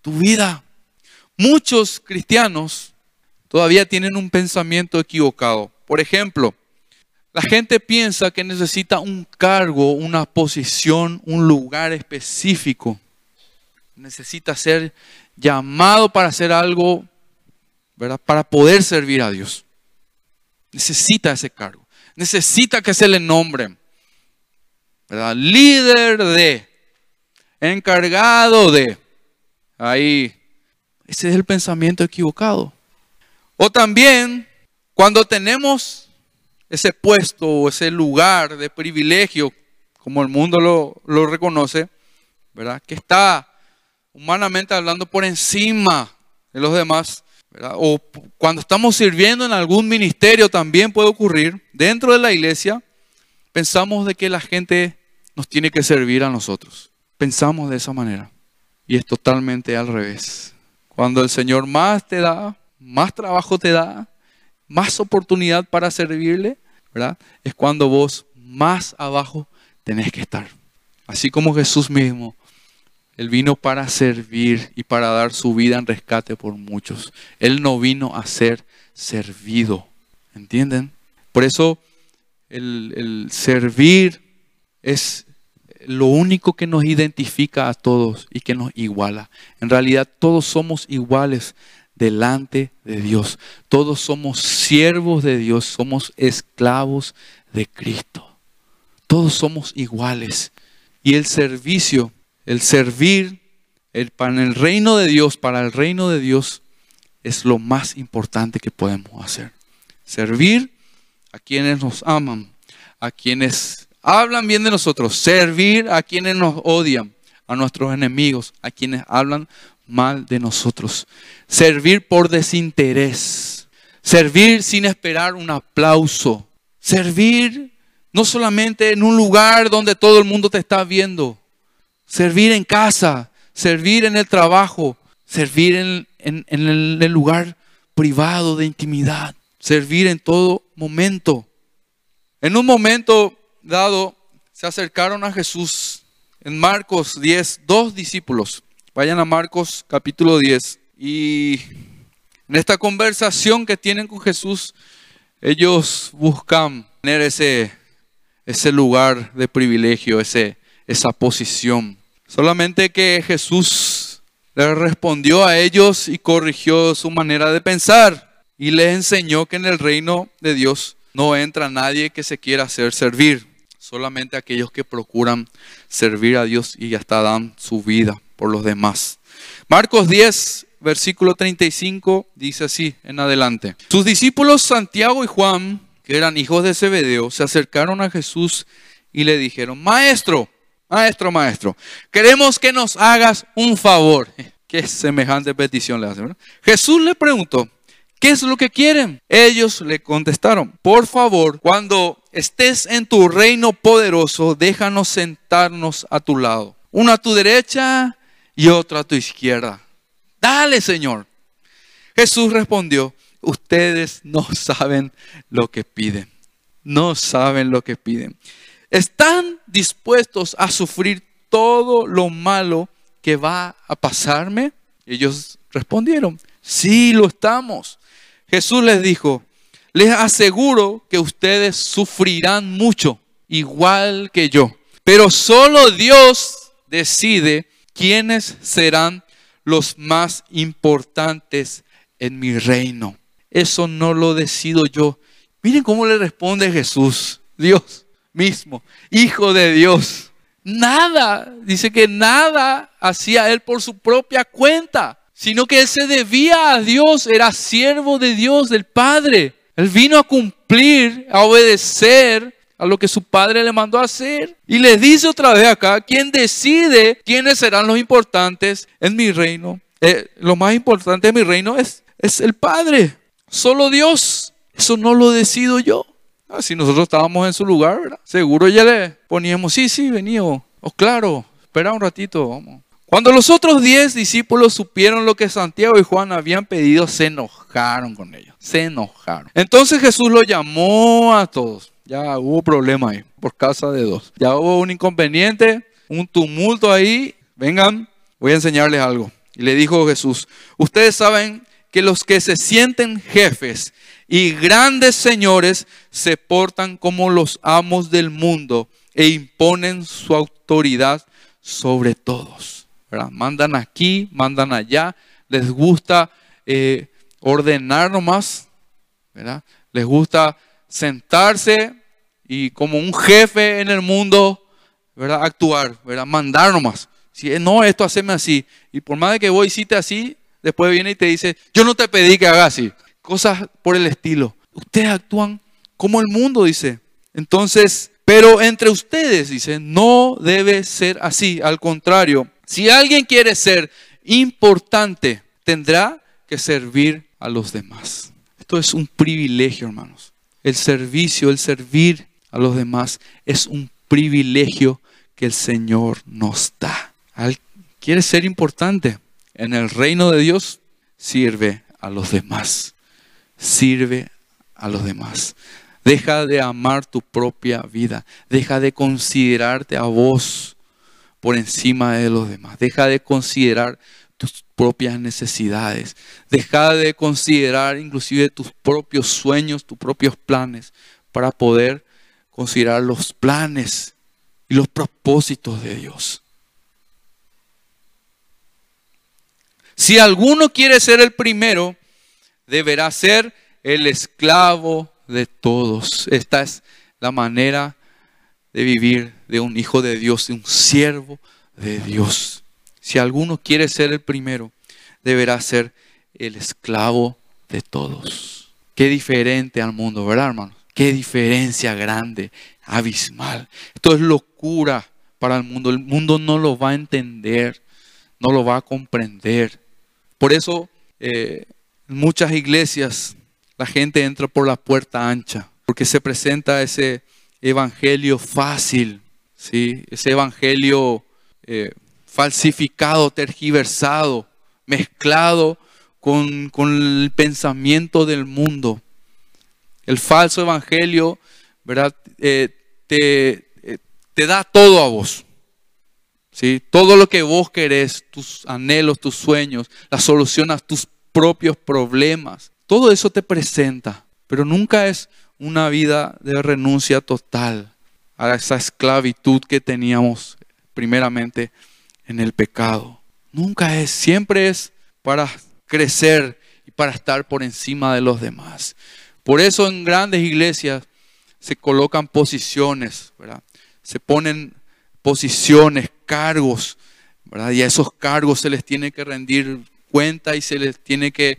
tu vida. Muchos cristianos todavía tienen un pensamiento equivocado. Por ejemplo, la gente piensa que necesita un cargo, una posición, un lugar específico. Necesita ser llamado para hacer algo ¿verdad? Para poder servir a Dios. Necesita ese cargo. Necesita que se le nombre. ¿verdad? Líder de, encargado de. Ahí, ese es el pensamiento equivocado. O también, cuando tenemos ese puesto o ese lugar de privilegio, como el mundo lo, reconoce, ¿verdad? Que está humanamente hablando por encima de los demás, o cuando estamos sirviendo en algún ministerio también puede ocurrir. Dentro de la iglesia pensamos de que la gente nos tiene que servir a nosotros. Pensamos de esa manera. Y es totalmente al revés. Cuando el Señor más te da, más trabajo te da, más oportunidad para servirle, ¿verdad? Es cuando vos más abajo tenés que estar. Así como Jesús mismo, Él vino para servir y para dar su vida en rescate por muchos. Él no vino a ser servido. ¿Entienden? Por eso el, el servir es lo único que nos identifica a todos y que nos iguala. En realidad todos somos iguales delante de Dios. Todos somos siervos de Dios, somos esclavos de Cristo. Todos somos iguales. Y el servicio, el servir el, para el reino de Dios, para el reino de Dios, es lo más importante que podemos hacer. Servir a quienes nos aman, a quienes hablan bien de nosotros, servir a quienes nos odian, a nuestros enemigos, a quienes hablan mal de nosotros. Servir por desinterés, servir sin esperar un aplauso, servir no solamente en un lugar donde todo el mundo te está viendo. Servir en casa, servir en el trabajo, servir en, el, lugar privado de intimidad, servir en todo momento. En un momento dado, se acercaron a Jesús en Marcos 10, dos discípulos. Vayan a Marcos capítulo 10. Y en esta conversación que tienen con Jesús, ellos buscan tener ese ese lugar de privilegio, ese, esa posición. Solamente que Jesús le respondió a ellos y corrigió su manera de pensar y les enseñó que en el reino de Dios no entra nadie que se quiera hacer servir, solamente aquellos que procuran servir a Dios y hasta dan su vida por los demás. Marcos 10, versículo 35 dice así en adelante. Sus discípulos Santiago y Juan que eran hijos de Zebedeo, se acercaron a Jesús y le dijeron, maestro, maestro, maestro, queremos que nos hagas un favor. <laughs> Qué semejante petición le hacen. Jesús le preguntó, ¿qué es lo que quieren? Ellos le contestaron, por favor, cuando estés en tu reino poderoso, déjanos sentarnos a tu lado, una a tu derecha y otra a tu izquierda. Dale, Señor. Jesús respondió, ustedes no <laughs> saben lo que piden. No saben lo que piden. ¿Están dispuestos a sufrir todo lo malo que va a pasarme? Ellos respondieron, sí lo estamos. Jesús les dijo, les aseguro que ustedes sufrirán mucho, igual que yo. Pero solo Dios decide quiénes serán los más importantes en mi reino. Eso no lo decido yo. Miren cómo le responde Jesús, Dios mismo, Hijo de Dios. Nada, dice que nada hacía él por su propia cuenta, sino que él se debía a Dios, era siervo de Dios, del Padre. Él vino a cumplir, a obedecer a lo que su padre le mandó hacer. Y le dice otra vez acá, ¿quién decide quiénes serán los importantes en mi reino? Eh, lo más importante en mi reino es, es el Padre. Solo Dios. Eso no lo decido yo. Ah, si nosotros estábamos en su lugar, ¿verdad? Seguro ya le poníamos, sí, sí, vení, o oh, claro, espera un ratito, vamos. Cuando los otros diez discípulos supieron lo que Santiago y Juan habían pedido, se enojaron con ellos. Se enojaron. Entonces Jesús lo llamó a todos. Ya hubo problema ahí, por causa de dos. Ya hubo un inconveniente, un tumulto ahí. Vengan, voy a enseñarles algo. Y le dijo Jesús, ustedes saben que los que se sienten jefes y grandes señores se portan como los amos del mundo e imponen su autoridad sobre todos. Mandan aquí, mandan allá, les gusta eh, ordenar nomás, ¿verdad? les gusta sentarse y como un jefe en el mundo, ¿verdad? actuar, ¿verdad? mandar nomás. Si no, esto haceme así. Y por más de que voy y cite así, después viene y te dice, yo no te pedí que hagas así. Cosas por el estilo. Ustedes actúan como el mundo, dice. Entonces, pero entre ustedes, dice, no debe ser así. Al contrario, si alguien quiere ser importante, tendrá que servir a los demás. Esto es un privilegio, hermanos. El servicio, el servir a los demás es un privilegio que el Señor nos da. ¿Quieres ser importante? En el reino de Dios, sirve a los demás. Sirve a los demás. Deja de amar tu propia vida. Deja de considerarte a vos por encima de los demás. Deja de considerar tus propias necesidades. Deja de considerar inclusive tus propios sueños, tus propios planes, para poder considerar los planes y los propósitos de Dios. Si alguno quiere ser el primero, deberá ser el esclavo de todos. Esta es la manera de vivir de un hijo de Dios, de un siervo de Dios. Si alguno quiere ser el primero, deberá ser el esclavo de todos. Qué diferente al mundo, ¿verdad, hermano? Qué diferencia grande, abismal. Esto es locura para el mundo. El mundo no lo va a entender, no lo va a comprender. Por eso eh, en muchas iglesias la gente entra por la puerta ancha, porque se presenta ese evangelio fácil, ¿sí? ese evangelio eh, falsificado, tergiversado, mezclado con, el pensamiento del mundo. El falso evangelio, ¿verdad? Eh, te, te da todo a vos. Todo lo que vos querés, tus anhelos, tus sueños, la solución a tus propios problemas, todo eso te presenta, pero nunca es una vida de renuncia total a esa esclavitud que teníamos primeramente en el pecado. Nunca es, siempre es para crecer y para estar por encima de los demás. Por eso en grandes iglesias se colocan posiciones, se ponen posiciones, cargos. Y a esos cargos se les tiene que rendir y se les tiene que,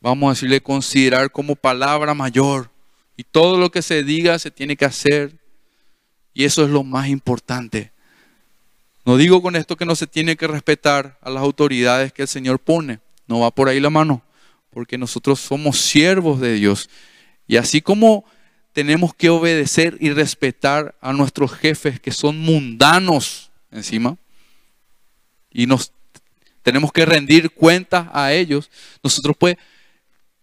vamos a decirle, considerar como palabra mayor. Y todo lo que se diga se tiene que hacer. Y eso es lo más importante. No digo con esto que no se tiene que respetar a las autoridades que el Señor pone. No va por ahí la mano. Porque nosotros somos siervos de Dios. Y así como tenemos que obedecer y respetar a nuestros jefes que son mundanos encima, y nos tenemos que rendir cuentas a ellos, nosotros pues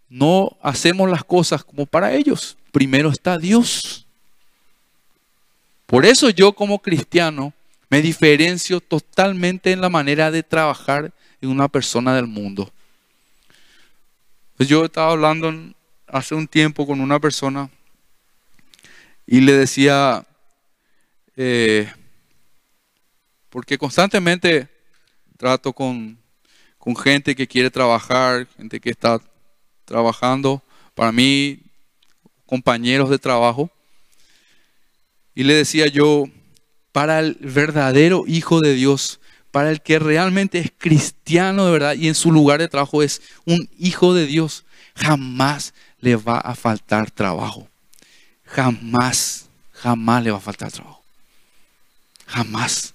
no hacemos las cosas como para ellos. Primero está Dios. Por eso yo como cristiano me diferencio totalmente en la manera de trabajar en una persona del mundo. Pues yo estaba hablando hace un tiempo con una persona y le decía, eh, porque constantemente trato con, con gente que quiere trabajar, gente que está trabajando, para mí, compañeros de trabajo. Y le decía yo, para el verdadero Hijo de Dios, para el que realmente es cristiano de verdad y en su lugar de trabajo es un Hijo de Dios, jamás le va a faltar trabajo. Jamás, jamás le va a faltar trabajo. Jamás.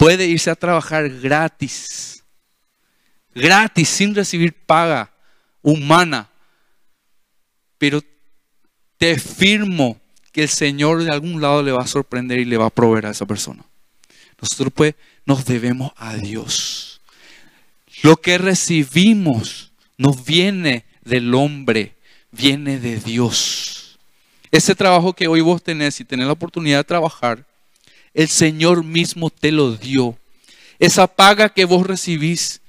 Puede irse a trabajar gratis, gratis, sin recibir paga humana. Pero te firmo que el Señor de algún lado le va a sorprender y le va a proveer a esa persona. Nosotros pues nos debemos a Dios. Lo que recibimos no viene del hombre, viene de Dios. Ese trabajo que hoy vos tenés y tenés la oportunidad de trabajar, el Señor mismo te lo dio. Esa paga que vos recibís,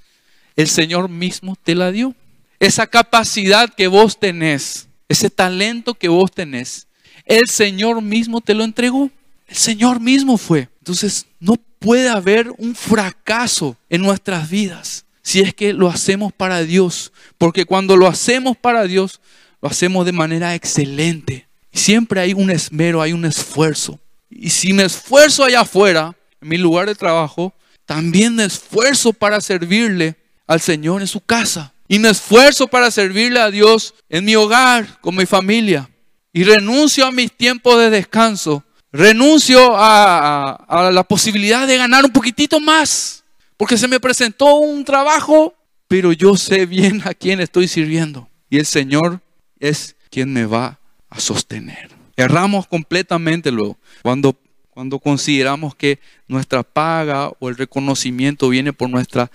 el Señor mismo te la dio. Esa capacidad que vos tenés, ese talento que vos tenés, el Señor mismo te lo entregó. El Señor mismo fue. Entonces, no puede haber un fracaso en nuestras vidas si es que lo hacemos para Dios. Porque cuando lo hacemos para Dios, lo hacemos de manera excelente. Siempre hay un esmero, hay un esfuerzo. Y si me esfuerzo allá afuera, en mi lugar de trabajo, también me esfuerzo para servirle al Señor en su casa. Y me esfuerzo para servirle a Dios en mi hogar, con mi familia. Y renuncio a mis tiempos de descanso. Renuncio a, a la posibilidad de ganar un poquitito más. Porque se me presentó un trabajo, pero yo sé bien a quién estoy sirviendo. Y el Señor es quien me va a sostener. Erramos completamente luego. Cuando, cuando consideramos que nuestra paga o el reconocimiento viene por nuestra,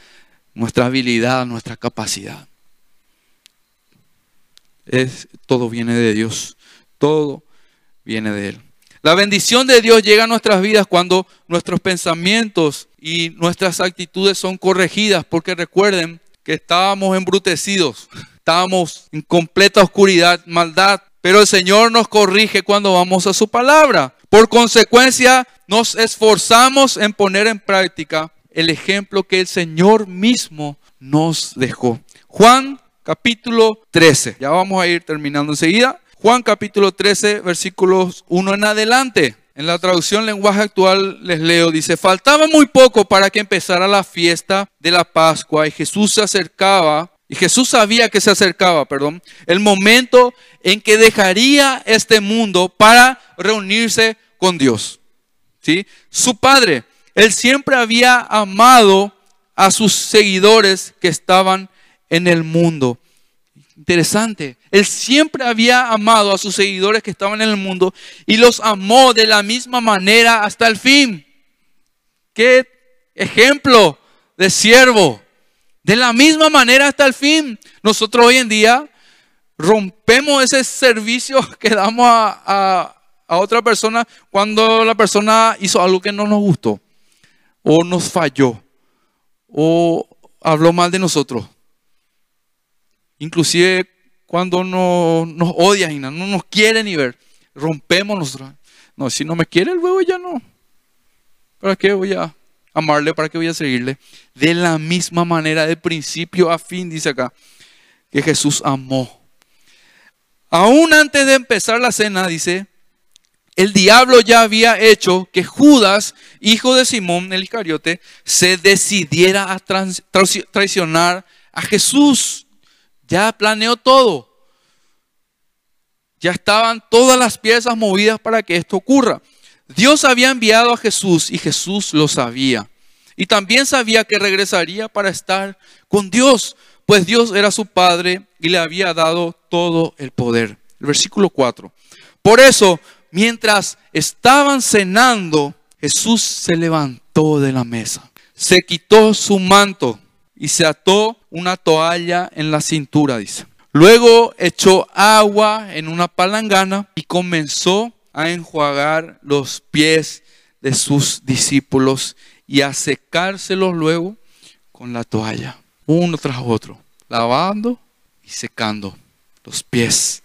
nuestra habilidad, nuestra capacidad. Es, todo viene de Dios, todo viene de Él. La bendición de Dios llega a nuestras vidas cuando nuestros pensamientos y nuestras actitudes son corregidas, porque recuerden que estábamos embrutecidos, estábamos en completa oscuridad, maldad, pero el Señor nos corrige cuando vamos a su palabra. Por consecuencia, nos esforzamos en poner en práctica el ejemplo que el Señor mismo nos dejó. Juan capítulo 13. Ya vamos a ir terminando enseguida. Juan capítulo 13, versículos 1 en adelante. En la traducción lenguaje actual les leo, dice, faltaba muy poco para que empezara la fiesta de la Pascua y Jesús se acercaba, y Jesús sabía que se acercaba, perdón, el momento en que dejaría este mundo para reunirse con Dios. ¿Sí? Su Padre, Él siempre había amado a sus seguidores que estaban en el mundo. Interesante. Él siempre había amado a sus seguidores que estaban en el mundo y los amó de la misma manera hasta el fin. Qué ejemplo de siervo. De la misma manera hasta el fin. Nosotros hoy en día rompemos ese servicio <laughs> que damos a, a otra persona cuando la persona hizo algo que no nos gustó o nos falló o habló mal de nosotros. Inclusive cuando no, nos odia no nos quiere ni ver, rompemos nosotros. No, si no me quiere el huevo ya no. ¿Para qué voy a amarle? ¿Para qué voy a seguirle? De la misma manera, de principio a fin, dice acá, que Jesús amó. Aún antes de empezar la cena, dice, el diablo ya había hecho que Judas, hijo de Simón el Iscariote, se decidiera a traicionar a Jesús ya planeó todo. Ya estaban todas las piezas movidas para que esto ocurra. Dios había enviado a Jesús y Jesús lo sabía. Y también sabía que regresaría para estar con Dios, pues Dios era su Padre y le había dado todo el poder. Versículo 4. Por eso, mientras estaban cenando, Jesús se levantó de la mesa, se quitó su manto y se ató una toalla en la cintura, dice. Luego echó agua en una palangana y comenzó a enjuagar los pies de sus discípulos y a secárselos luego con la toalla, uno tras otro, lavando y secando los pies.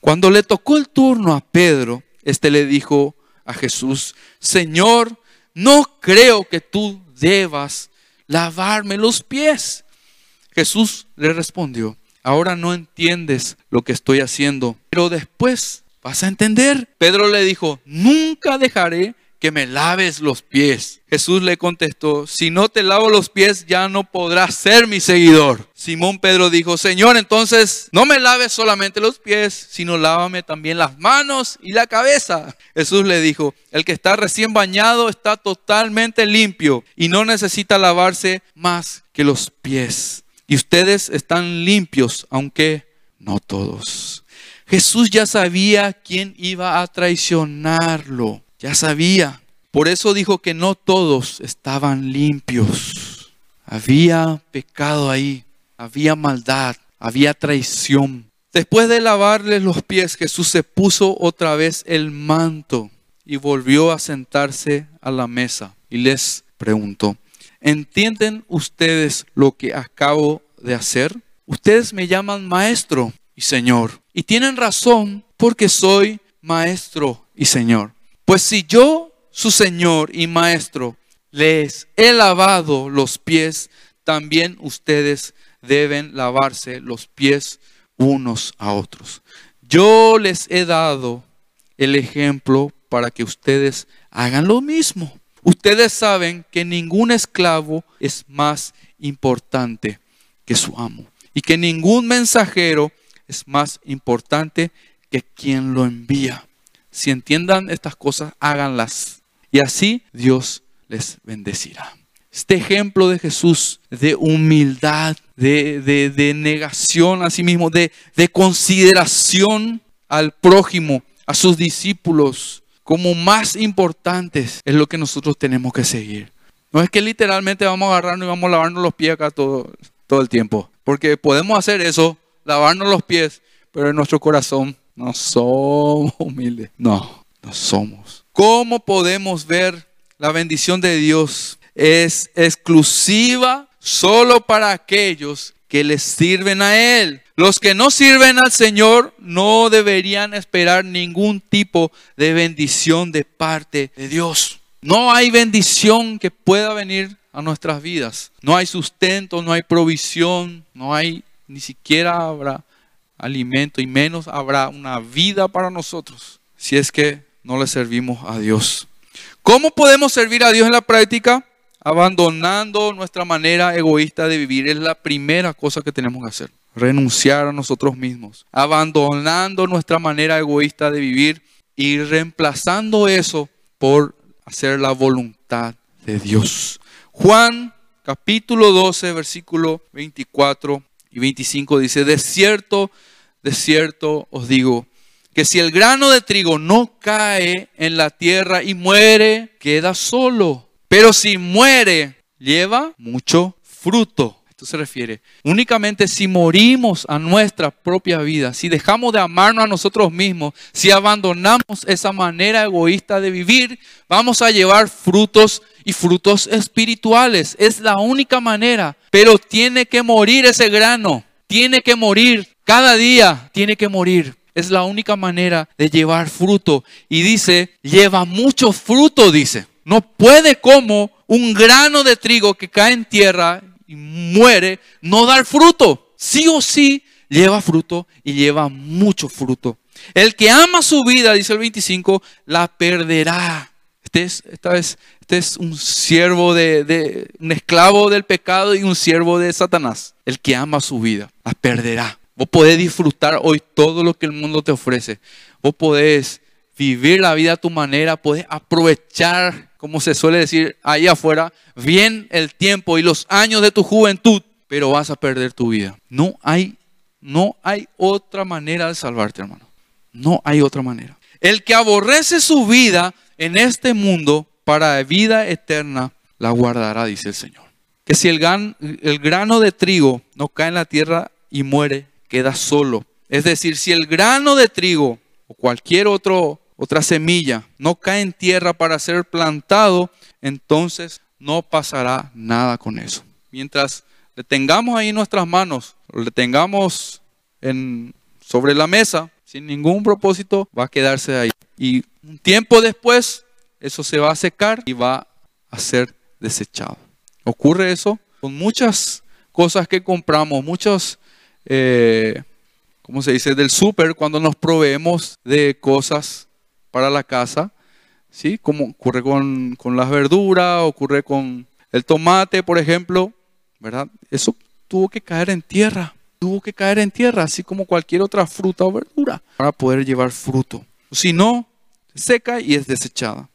Cuando le tocó el turno a Pedro, este le dijo a Jesús, Señor, no creo que tú debas lavarme los pies. Jesús le respondió, ahora no entiendes lo que estoy haciendo, pero después vas a entender. Pedro le dijo, nunca dejaré que me laves los pies. Jesús le contestó, si no te lavo los pies ya no podrás ser mi seguidor. Simón Pedro dijo, Señor, entonces no me laves solamente los pies, sino lávame también las manos y la cabeza. Jesús le dijo, el que está recién bañado está totalmente limpio y no necesita lavarse más que los pies. Y ustedes están limpios, aunque no todos. Jesús ya sabía quién iba a traicionarlo. Ya sabía. Por eso dijo que no todos estaban limpios. Había pecado ahí, había maldad, había traición. Después de lavarles los pies, Jesús se puso otra vez el manto y volvió a sentarse a la mesa y les preguntó, ¿entienden ustedes lo que acabo de hacer? Ustedes me llaman maestro y señor y tienen razón porque soy maestro y señor. Pues si yo, su Señor y Maestro, les he lavado los pies, también ustedes deben lavarse los pies unos a otros. Yo les he dado el ejemplo para que ustedes hagan lo mismo. Ustedes saben que ningún esclavo es más importante que su amo y que ningún mensajero es más importante que quien lo envía. Si entiendan estas cosas, háganlas. Y así Dios les bendecirá. Este ejemplo de Jesús de humildad, de, de, negación a sí mismo, de, de consideración al prójimo, a sus discípulos, como más importantes es lo que nosotros tenemos que seguir. No es que literalmente vamos a agarrarnos y vamos a lavarnos los pies acá todo, todo el tiempo. Porque podemos hacer eso, lavarnos los pies, pero en nuestro corazón no somos humildes. No, no somos. ¿Cómo podemos ver la bendición de Dios? Es exclusiva solo para aquellos que les sirven a Él. Los que no sirven al Señor no deberían esperar ningún tipo de bendición de parte de Dios. No hay bendición que pueda venir a nuestras vidas. No hay sustento, no hay provisión, no hay, ni siquiera habrá alimento y menos habrá una vida para nosotros si es que no le servimos a Dios. ¿Cómo podemos servir a Dios en la práctica? Abandonando nuestra manera egoísta de vivir es la primera cosa que tenemos que hacer. Renunciar a nosotros mismos. Abandonando nuestra manera egoísta de vivir y reemplazando eso por hacer la voluntad de Dios. Juan capítulo 12, versículo 24 y 25 dice, de cierto, de cierto os digo, que si el grano de trigo no cae en la tierra y muere, queda solo. Pero si muere, lleva mucho fruto. Se refiere únicamente si morimos a nuestra propia vida, si dejamos de amarnos a nosotros mismos, si abandonamos esa manera egoísta de vivir, vamos a llevar frutos y frutos espirituales. Es la única manera. Pero tiene que morir ese grano. Tiene que morir. Cada día tiene que morir. Es la única manera de llevar fruto. Y dice, lleva mucho fruto, dice. No puede como un grano de trigo que cae en tierra y muere, no dar fruto. Sí o sí lleva fruto y lleva mucho fruto. El que ama su vida, dice el 25, la perderá. Este es, esta vez, este es un siervo de, de, un esclavo del pecado y un siervo de Satanás. El que ama su vida, la perderá. Vos podés disfrutar hoy todo lo que el mundo te ofrece. Vos podés vivir la vida a tu manera, podés aprovechar, como se suele decir ahí afuera, bien el tiempo y los años de tu juventud, pero vas a perder tu vida. No hay, no hay otra manera de salvarte, hermano. No hay otra manera. El que aborrece su vida en este mundo para vida eterna, la guardará, dice el Señor. Que si el, el grano de trigo no cae en la tierra y muere, queda solo. Es decir, si el grano de trigo o cualquier otro, otra semilla no cae en tierra para ser plantado, entonces no pasará nada con eso. Mientras le tengamos ahí nuestras manos, le tengamos en, sobre la mesa, sin ningún propósito, va a quedarse ahí. Y un tiempo después, eso se va a secar y va a ser desechado. Ocurre eso con muchas cosas que compramos, muchos eh, ¿cómo se dice? Del súper cuando nos proveemos de cosas para la casa, ¿sí? Como ocurre con, con las verduras, ocurre con el tomate, por ejemplo, ¿verdad? Eso tuvo que caer en tierra, tuvo que caer en tierra, así como cualquier otra fruta o verdura, para poder llevar fruto. Si no, seca y es desechada.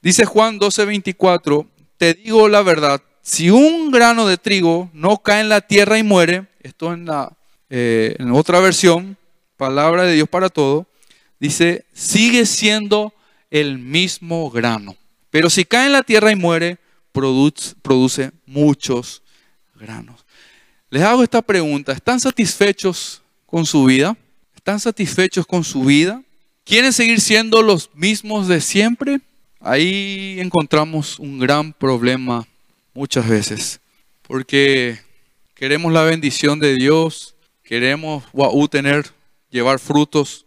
Dice Juan 12:24, te digo la verdad, si un grano de trigo no cae en la tierra y muere, esto en la eh, en otra versión, palabra de Dios para todo, dice, sigue siendo el mismo grano. Pero si cae en la tierra y muere, produce, produce muchos granos. Les hago esta pregunta, ¿están satisfechos con su vida? ¿Están satisfechos con su vida? ¿Quieren seguir siendo los mismos de siempre? Ahí encontramos un gran problema muchas veces, porque queremos la bendición de Dios, Queremos tener, llevar frutos,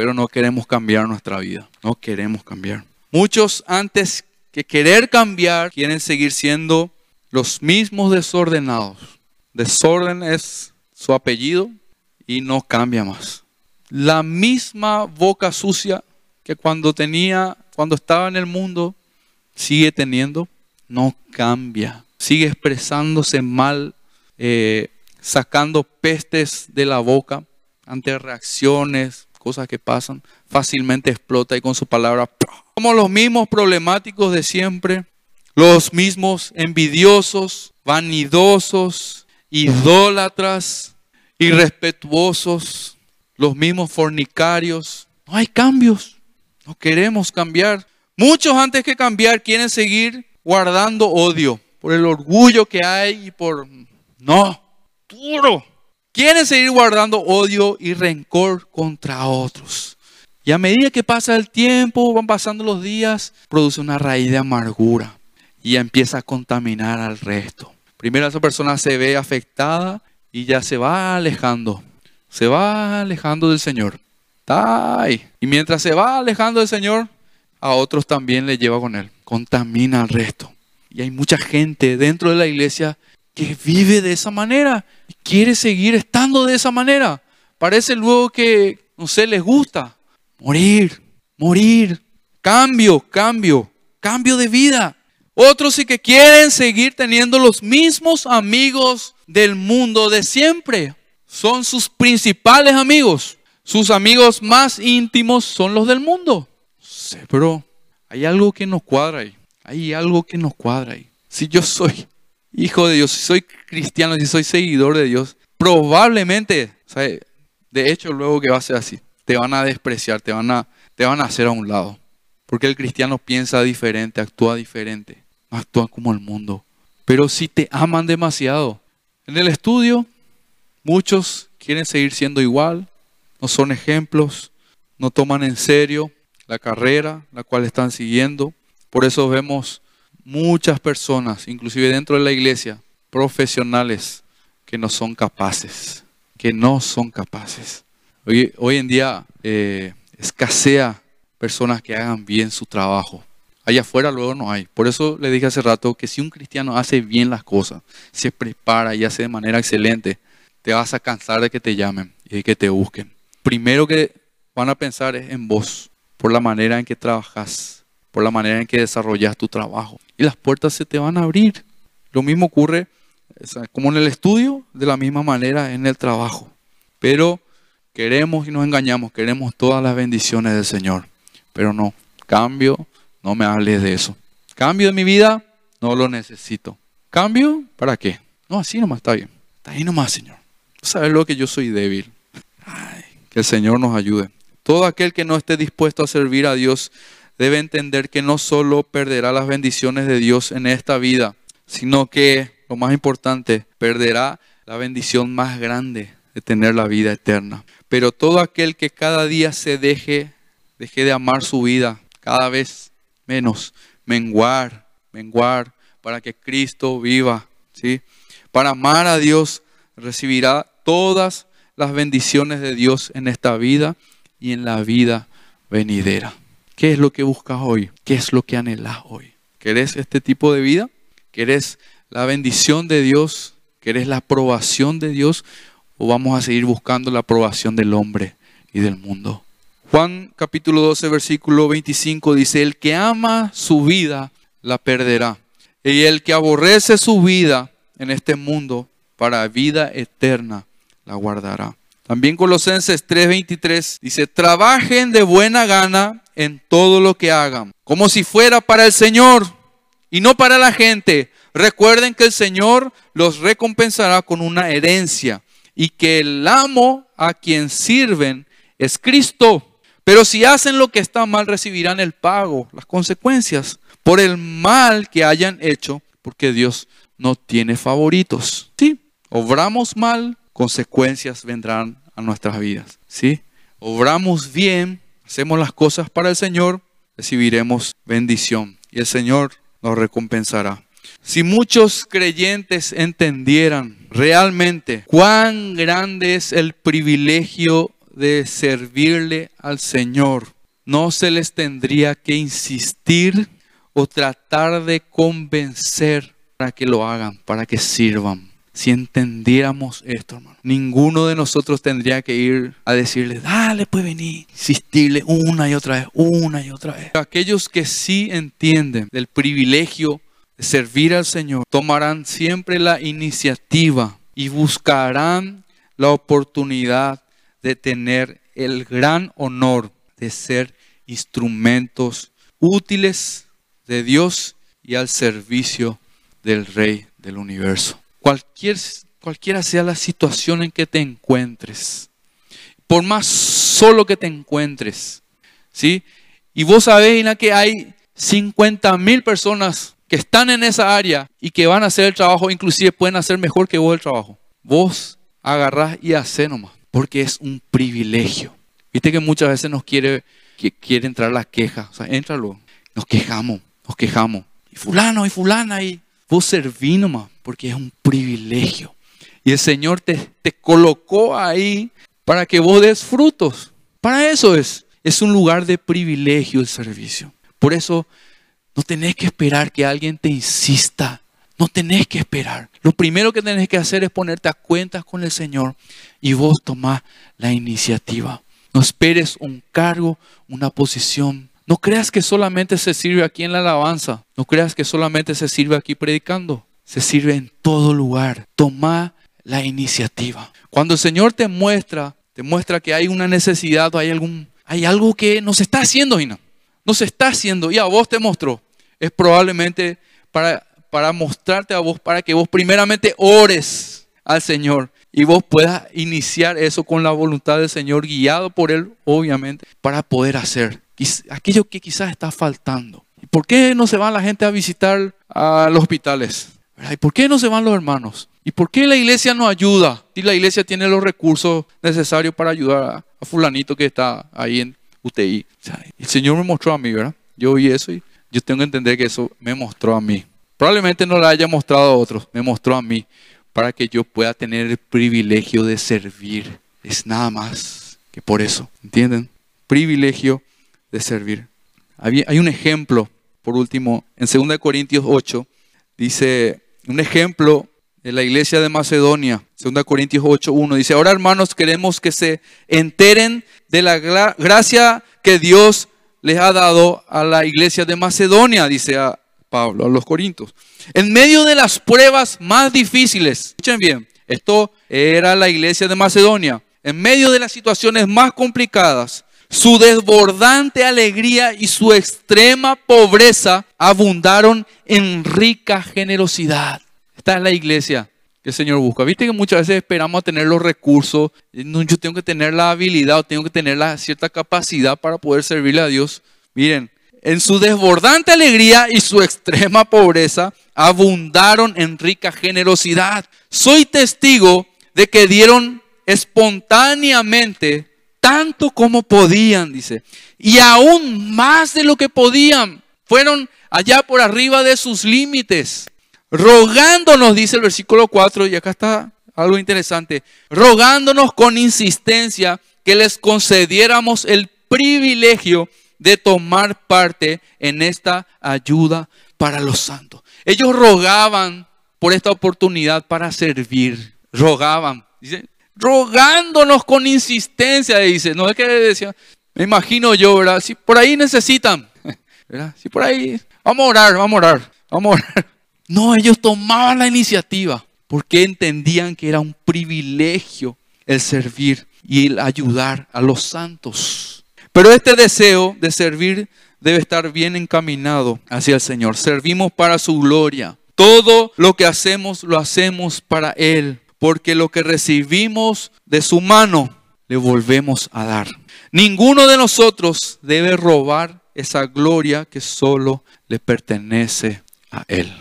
pero no queremos cambiar nuestra vida. No queremos cambiar. Muchos antes que querer cambiar quieren seguir siendo los mismos desordenados. Desorden es su apellido y no cambia más. La misma boca sucia que cuando tenía, cuando estaba en el mundo, sigue teniendo, no cambia. Sigue expresándose mal, eh, sacando pestes de la boca ante reacciones, cosas que pasan, fácilmente explota y con su palabra, como los mismos problemáticos de siempre, los mismos envidiosos, vanidosos, idólatras, irrespetuosos, los mismos fornicarios. No hay cambios, No queremos cambiar. Muchos antes que cambiar quieren seguir guardando odio por el orgullo que hay y por... No, duro. Quieren seguir guardando odio y rencor contra otros. Y a medida que pasa el tiempo, van pasando los días, produce una raíz de amargura y empieza a contaminar al resto. Primero esa persona se ve afectada y ya se va alejando. Se va alejando del Señor. Y mientras se va alejando del Señor, a otros también le lleva con él. Contamina al resto. Y hay mucha gente dentro de la iglesia que vive de esa manera. Y quiere seguir estando de esa manera. Parece luego que, no sé, les gusta. Morir, morir. Cambio, cambio, cambio de vida. Otros sí que quieren seguir teniendo los mismos amigos del mundo de siempre. Son sus principales amigos. Sus amigos más íntimos son los del mundo. Sí, pero hay algo que nos cuadra ahí. Hay algo que nos cuadra ahí. Si yo soy hijo de Dios, si soy cristiano, si soy seguidor de Dios, probablemente, de hecho luego que va a ser así, te van a despreciar, te van a, te van a hacer a un lado. Porque el cristiano piensa diferente, actúa diferente, actúa como el mundo. Pero si te aman demasiado, en el estudio muchos quieren seguir siendo igual, no son ejemplos, no toman en serio la carrera la cual están siguiendo. Por eso vemos muchas personas, inclusive dentro de la iglesia, profesionales que no son capaces, que no son capaces. Hoy, en día eh, escasea personas que hagan bien su trabajo. Allá afuera luego no hay. Por eso le dije hace rato que si un cristiano hace bien las cosas, se prepara y hace de manera excelente, te vas a cansar de que te llamen y de que te busquen. Primero que van a pensar es en vos, por la manera en que trabajas, por la manera en que desarrollas tu trabajo. Y las puertas se te van a abrir. Lo mismo ocurre como en el estudio, de la misma manera en el trabajo. Pero queremos y nos engañamos, queremos todas las bendiciones del Señor. Pero no, cambio, no me hables de eso. Cambio de mi vida, no lo necesito. ¿Cambio? ¿Para qué? No, así nomás está bien. Está ahí nomás, Señor. ¿Sabes lo que yo soy débil? Ay, que el Señor nos ayude. Todo aquel que no esté dispuesto a servir a Dios debe entender que no solo perderá las bendiciones de Dios en esta vida, sino que, lo más importante, perderá la bendición más grande de tener la vida eterna. Pero todo aquel que cada día se deje, deje de amar su vida, cada vez menos, menguar, menguar, para que Cristo viva, ¿sí? Para amar a Dios recibirá todas las bendiciones de Dios en esta vida y en la vida venidera. ¿Qué es lo que buscas hoy? ¿Qué es lo que anhelas hoy? ¿Querés este tipo de vida? ¿Querés la bendición de Dios? ¿Querés la aprobación de Dios? ¿O vamos a seguir buscando la aprobación del hombre y del mundo? Juan capítulo 12, versículo 25 dice, el que ama su vida la perderá. Y el que aborrece su vida en este mundo para vida eterna la guardará. También Colosenses 3:23 dice, trabajen de buena gana en todo lo que hagan, como si fuera para el Señor y no para la gente. Recuerden que el Señor los recompensará con una herencia y que el amo a quien sirven es Cristo. Pero si hacen lo que está mal, recibirán el pago, las consecuencias, por el mal que hayan hecho, porque Dios no tiene favoritos. Sí, obramos mal, consecuencias vendrán a nuestras vidas. ¿sí? Obramos bien, hacemos las cosas para el Señor, recibiremos bendición y el Señor nos recompensará. Si muchos creyentes entendieran realmente cuán grande es el privilegio de servirle al Señor, no se les tendría que insistir o tratar de convencer para que lo hagan, para que sirvan. Si entendiéramos esto, hermano, ninguno de nosotros tendría que ir a decirle, dale, pues venir, insistirle una y otra vez, una y otra vez. Aquellos que sí entienden del privilegio de servir al Señor, tomarán siempre la iniciativa y buscarán la oportunidad de tener el gran honor de ser instrumentos útiles de Dios y al servicio del Rey del universo. Cualquier, cualquiera sea la situación en que te encuentres, por más solo que te encuentres, ¿sí? Y vos sabés, Ina, que hay 50 mil personas que están en esa área y que van a hacer el trabajo, inclusive pueden hacer mejor que vos el trabajo. Vos agarrás y hacés nomás, porque es un privilegio. Viste que muchas veces nos quiere, quiere entrar la queja, o sea, entra nos quejamos, nos quejamos. Y fulano y fulana y vos serví porque es un privilegio. Y el Señor te, te colocó ahí para que vos des frutos. Para eso es. Es un lugar de privilegio el servicio. Por eso no tenés que esperar que alguien te insista. No tenés que esperar. Lo primero que tenés que hacer es ponerte a cuentas con el Señor y vos tomás la iniciativa. No esperes un cargo, una posición. No creas que solamente se sirve aquí en la alabanza. No creas que solamente se sirve aquí predicando. Se sirve en todo lugar. Toma la iniciativa. Cuando el Señor te muestra, te muestra que hay una necesidad o hay algún hay algo que nos está haciendo, Ina. Nos está haciendo y a vos te mostró. Es probablemente para, para mostrarte a vos, para que vos primeramente ores al Señor y vos puedas iniciar eso con la voluntad del Señor, guiado por Él, obviamente, para poder hacer aquello que quizás está faltando. ¿Y por qué no se va la gente a visitar a los hospitales? ¿Y por qué no se van los hermanos? ¿Y por qué la iglesia no ayuda? Si la iglesia tiene los recursos necesarios para ayudar a, a fulanito que está ahí en UTI. el Señor me mostró a mí, ¿verdad? Yo vi eso y yo tengo que entender que eso me mostró a mí. Probablemente no lo haya mostrado a otros, me mostró a mí para que yo pueda tener el privilegio de servir. Es nada más que por eso, ¿entienden? Privilegio de servir. Hay un ejemplo, por último, en 2 Corintios 8, dice un ejemplo de la iglesia de Macedonia, 2 Corintios 8.1, dice, ahora hermanos queremos que se enteren de la gracia que Dios les ha dado a la iglesia de Macedonia, dice a Pablo, a los Corintios. En medio de las pruebas más difíciles, escuchen bien, esto era la iglesia de Macedonia, en medio de las situaciones más complicadas, su desbordante alegría y su extrema pobreza abundaron en rica generosidad. Esta es la iglesia que el Señor busca. Viste que muchas veces esperamos a tener los recursos. Yo tengo que tener la habilidad o tengo que tener la cierta capacidad para poder servirle a Dios. Miren, en su desbordante alegría y su extrema pobreza abundaron en rica generosidad. Soy testigo de que dieron espontáneamente tanto como podían, dice, y aún más de lo que podían. Fueron allá por arriba de sus límites rogándonos, dice el versículo 4, y acá está algo interesante, rogándonos con insistencia que les concediéramos el privilegio de tomar parte en esta ayuda para los santos. Ellos rogaban por esta oportunidad para servir, rogaban, dice, rogándonos con insistencia, dice, no es que decía, me imagino yo, ¿verdad? Si por ahí necesitan, <laughs> ¿verdad? Si por ahí, vamos a orar, vamos a orar, vamos a orar. <laughs> No, ellos tomaban la iniciativa porque entendían que era un privilegio el servir y el ayudar a los santos. Pero este deseo de servir debe estar bien encaminado hacia el Señor. Servimos para su gloria. Todo lo que hacemos lo hacemos para Él, porque lo que recibimos de su mano le volvemos a dar. Ninguno de nosotros debe robar esa gloria que solo le pertenece a Él.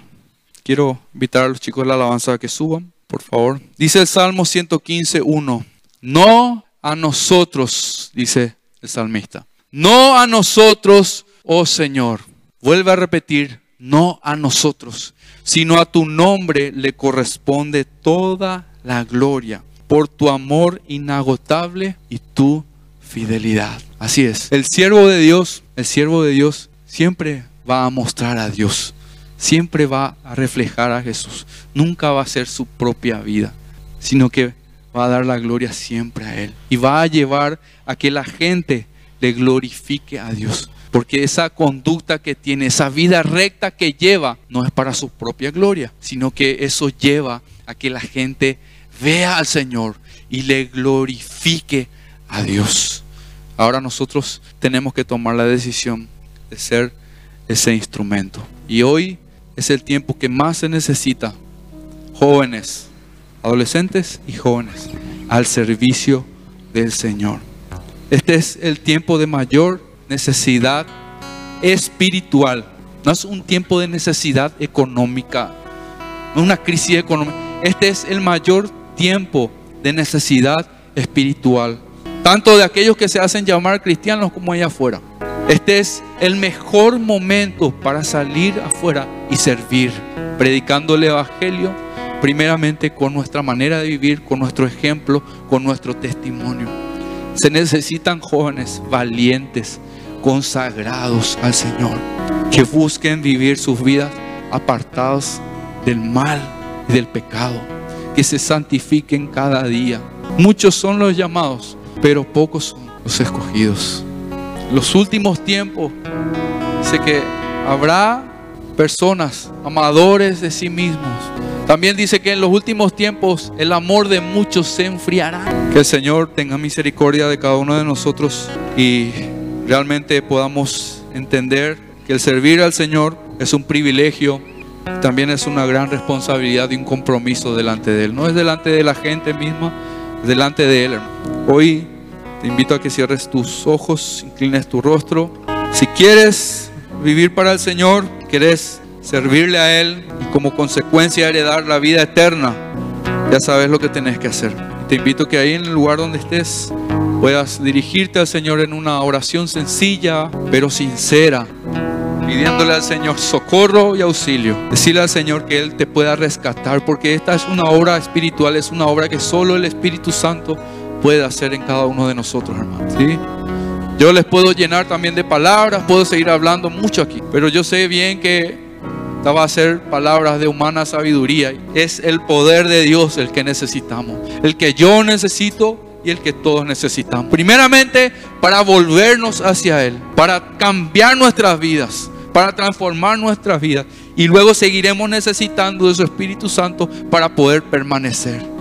Quiero invitar a los chicos de la alabanza a que suban, por favor. Dice el Salmo 115, 1. No a nosotros, dice el salmista. No a nosotros, oh Señor. Vuelve a repetir, no a nosotros, sino a tu nombre le corresponde toda la gloria por tu amor inagotable y tu fidelidad. Así es. El siervo de Dios, el siervo de Dios siempre va a mostrar a Dios siempre va a reflejar a Jesús. Nunca va a ser su propia vida, sino que va a dar la gloria siempre a Él. Y va a llevar a que la gente le glorifique a Dios. Porque esa conducta que tiene, esa vida recta que lleva, no es para su propia gloria, sino que eso lleva a que la gente vea al Señor y le glorifique a Dios. Ahora nosotros tenemos que tomar la decisión de ser ese instrumento. Y hoy es el tiempo que más se necesita jóvenes, adolescentes y jóvenes al servicio del Señor. Este es el tiempo de mayor necesidad espiritual. No es un tiempo de necesidad económica, no es una crisis económica. Este es el mayor tiempo de necesidad espiritual, tanto de aquellos que se hacen llamar cristianos como allá afuera. Este es el mejor momento para salir afuera y servir, predicando el Evangelio, primeramente con nuestra manera de vivir, con nuestro ejemplo, con nuestro testimonio. Se necesitan jóvenes valientes, consagrados al Señor, que busquen vivir sus vidas apartados del mal y del pecado, que se santifiquen cada día. Muchos son los llamados, pero pocos son los escogidos. Los últimos tiempos, dice que habrá personas amadores de sí mismos. También dice que en los últimos tiempos el amor de muchos se enfriará. Que el Señor tenga misericordia de cada uno de nosotros y realmente podamos entender que el servir al Señor es un privilegio, también es una gran responsabilidad y un compromiso delante de Él. No es delante de la gente misma, delante de Él. Hoy te invito a que cierres tus ojos, inclines tu rostro. Si quieres vivir para el Señor, quieres servirle a Él y como consecuencia heredar la vida eterna, ya sabes lo que tenés que hacer. Te invito a que ahí en el lugar donde estés puedas dirigirte al Señor en una oración sencilla pero sincera, pidiéndole al Señor socorro y auxilio. Decirle al Señor que Él te pueda rescatar, porque esta es una obra espiritual, es una obra que solo el Espíritu Santo puede hacer en cada uno de nosotros, hermanos. ¿sí? Yo les puedo llenar también de palabras, puedo seguir hablando mucho aquí, pero yo sé bien que esta va a ser palabras de humana sabiduría. Es el poder de Dios el que necesitamos, el que yo necesito y el que todos necesitamos. Primeramente, para volvernos hacia Él, para cambiar nuestras vidas, para transformar nuestras vidas. Y luego seguiremos necesitando de su Espíritu Santo para poder permanecer.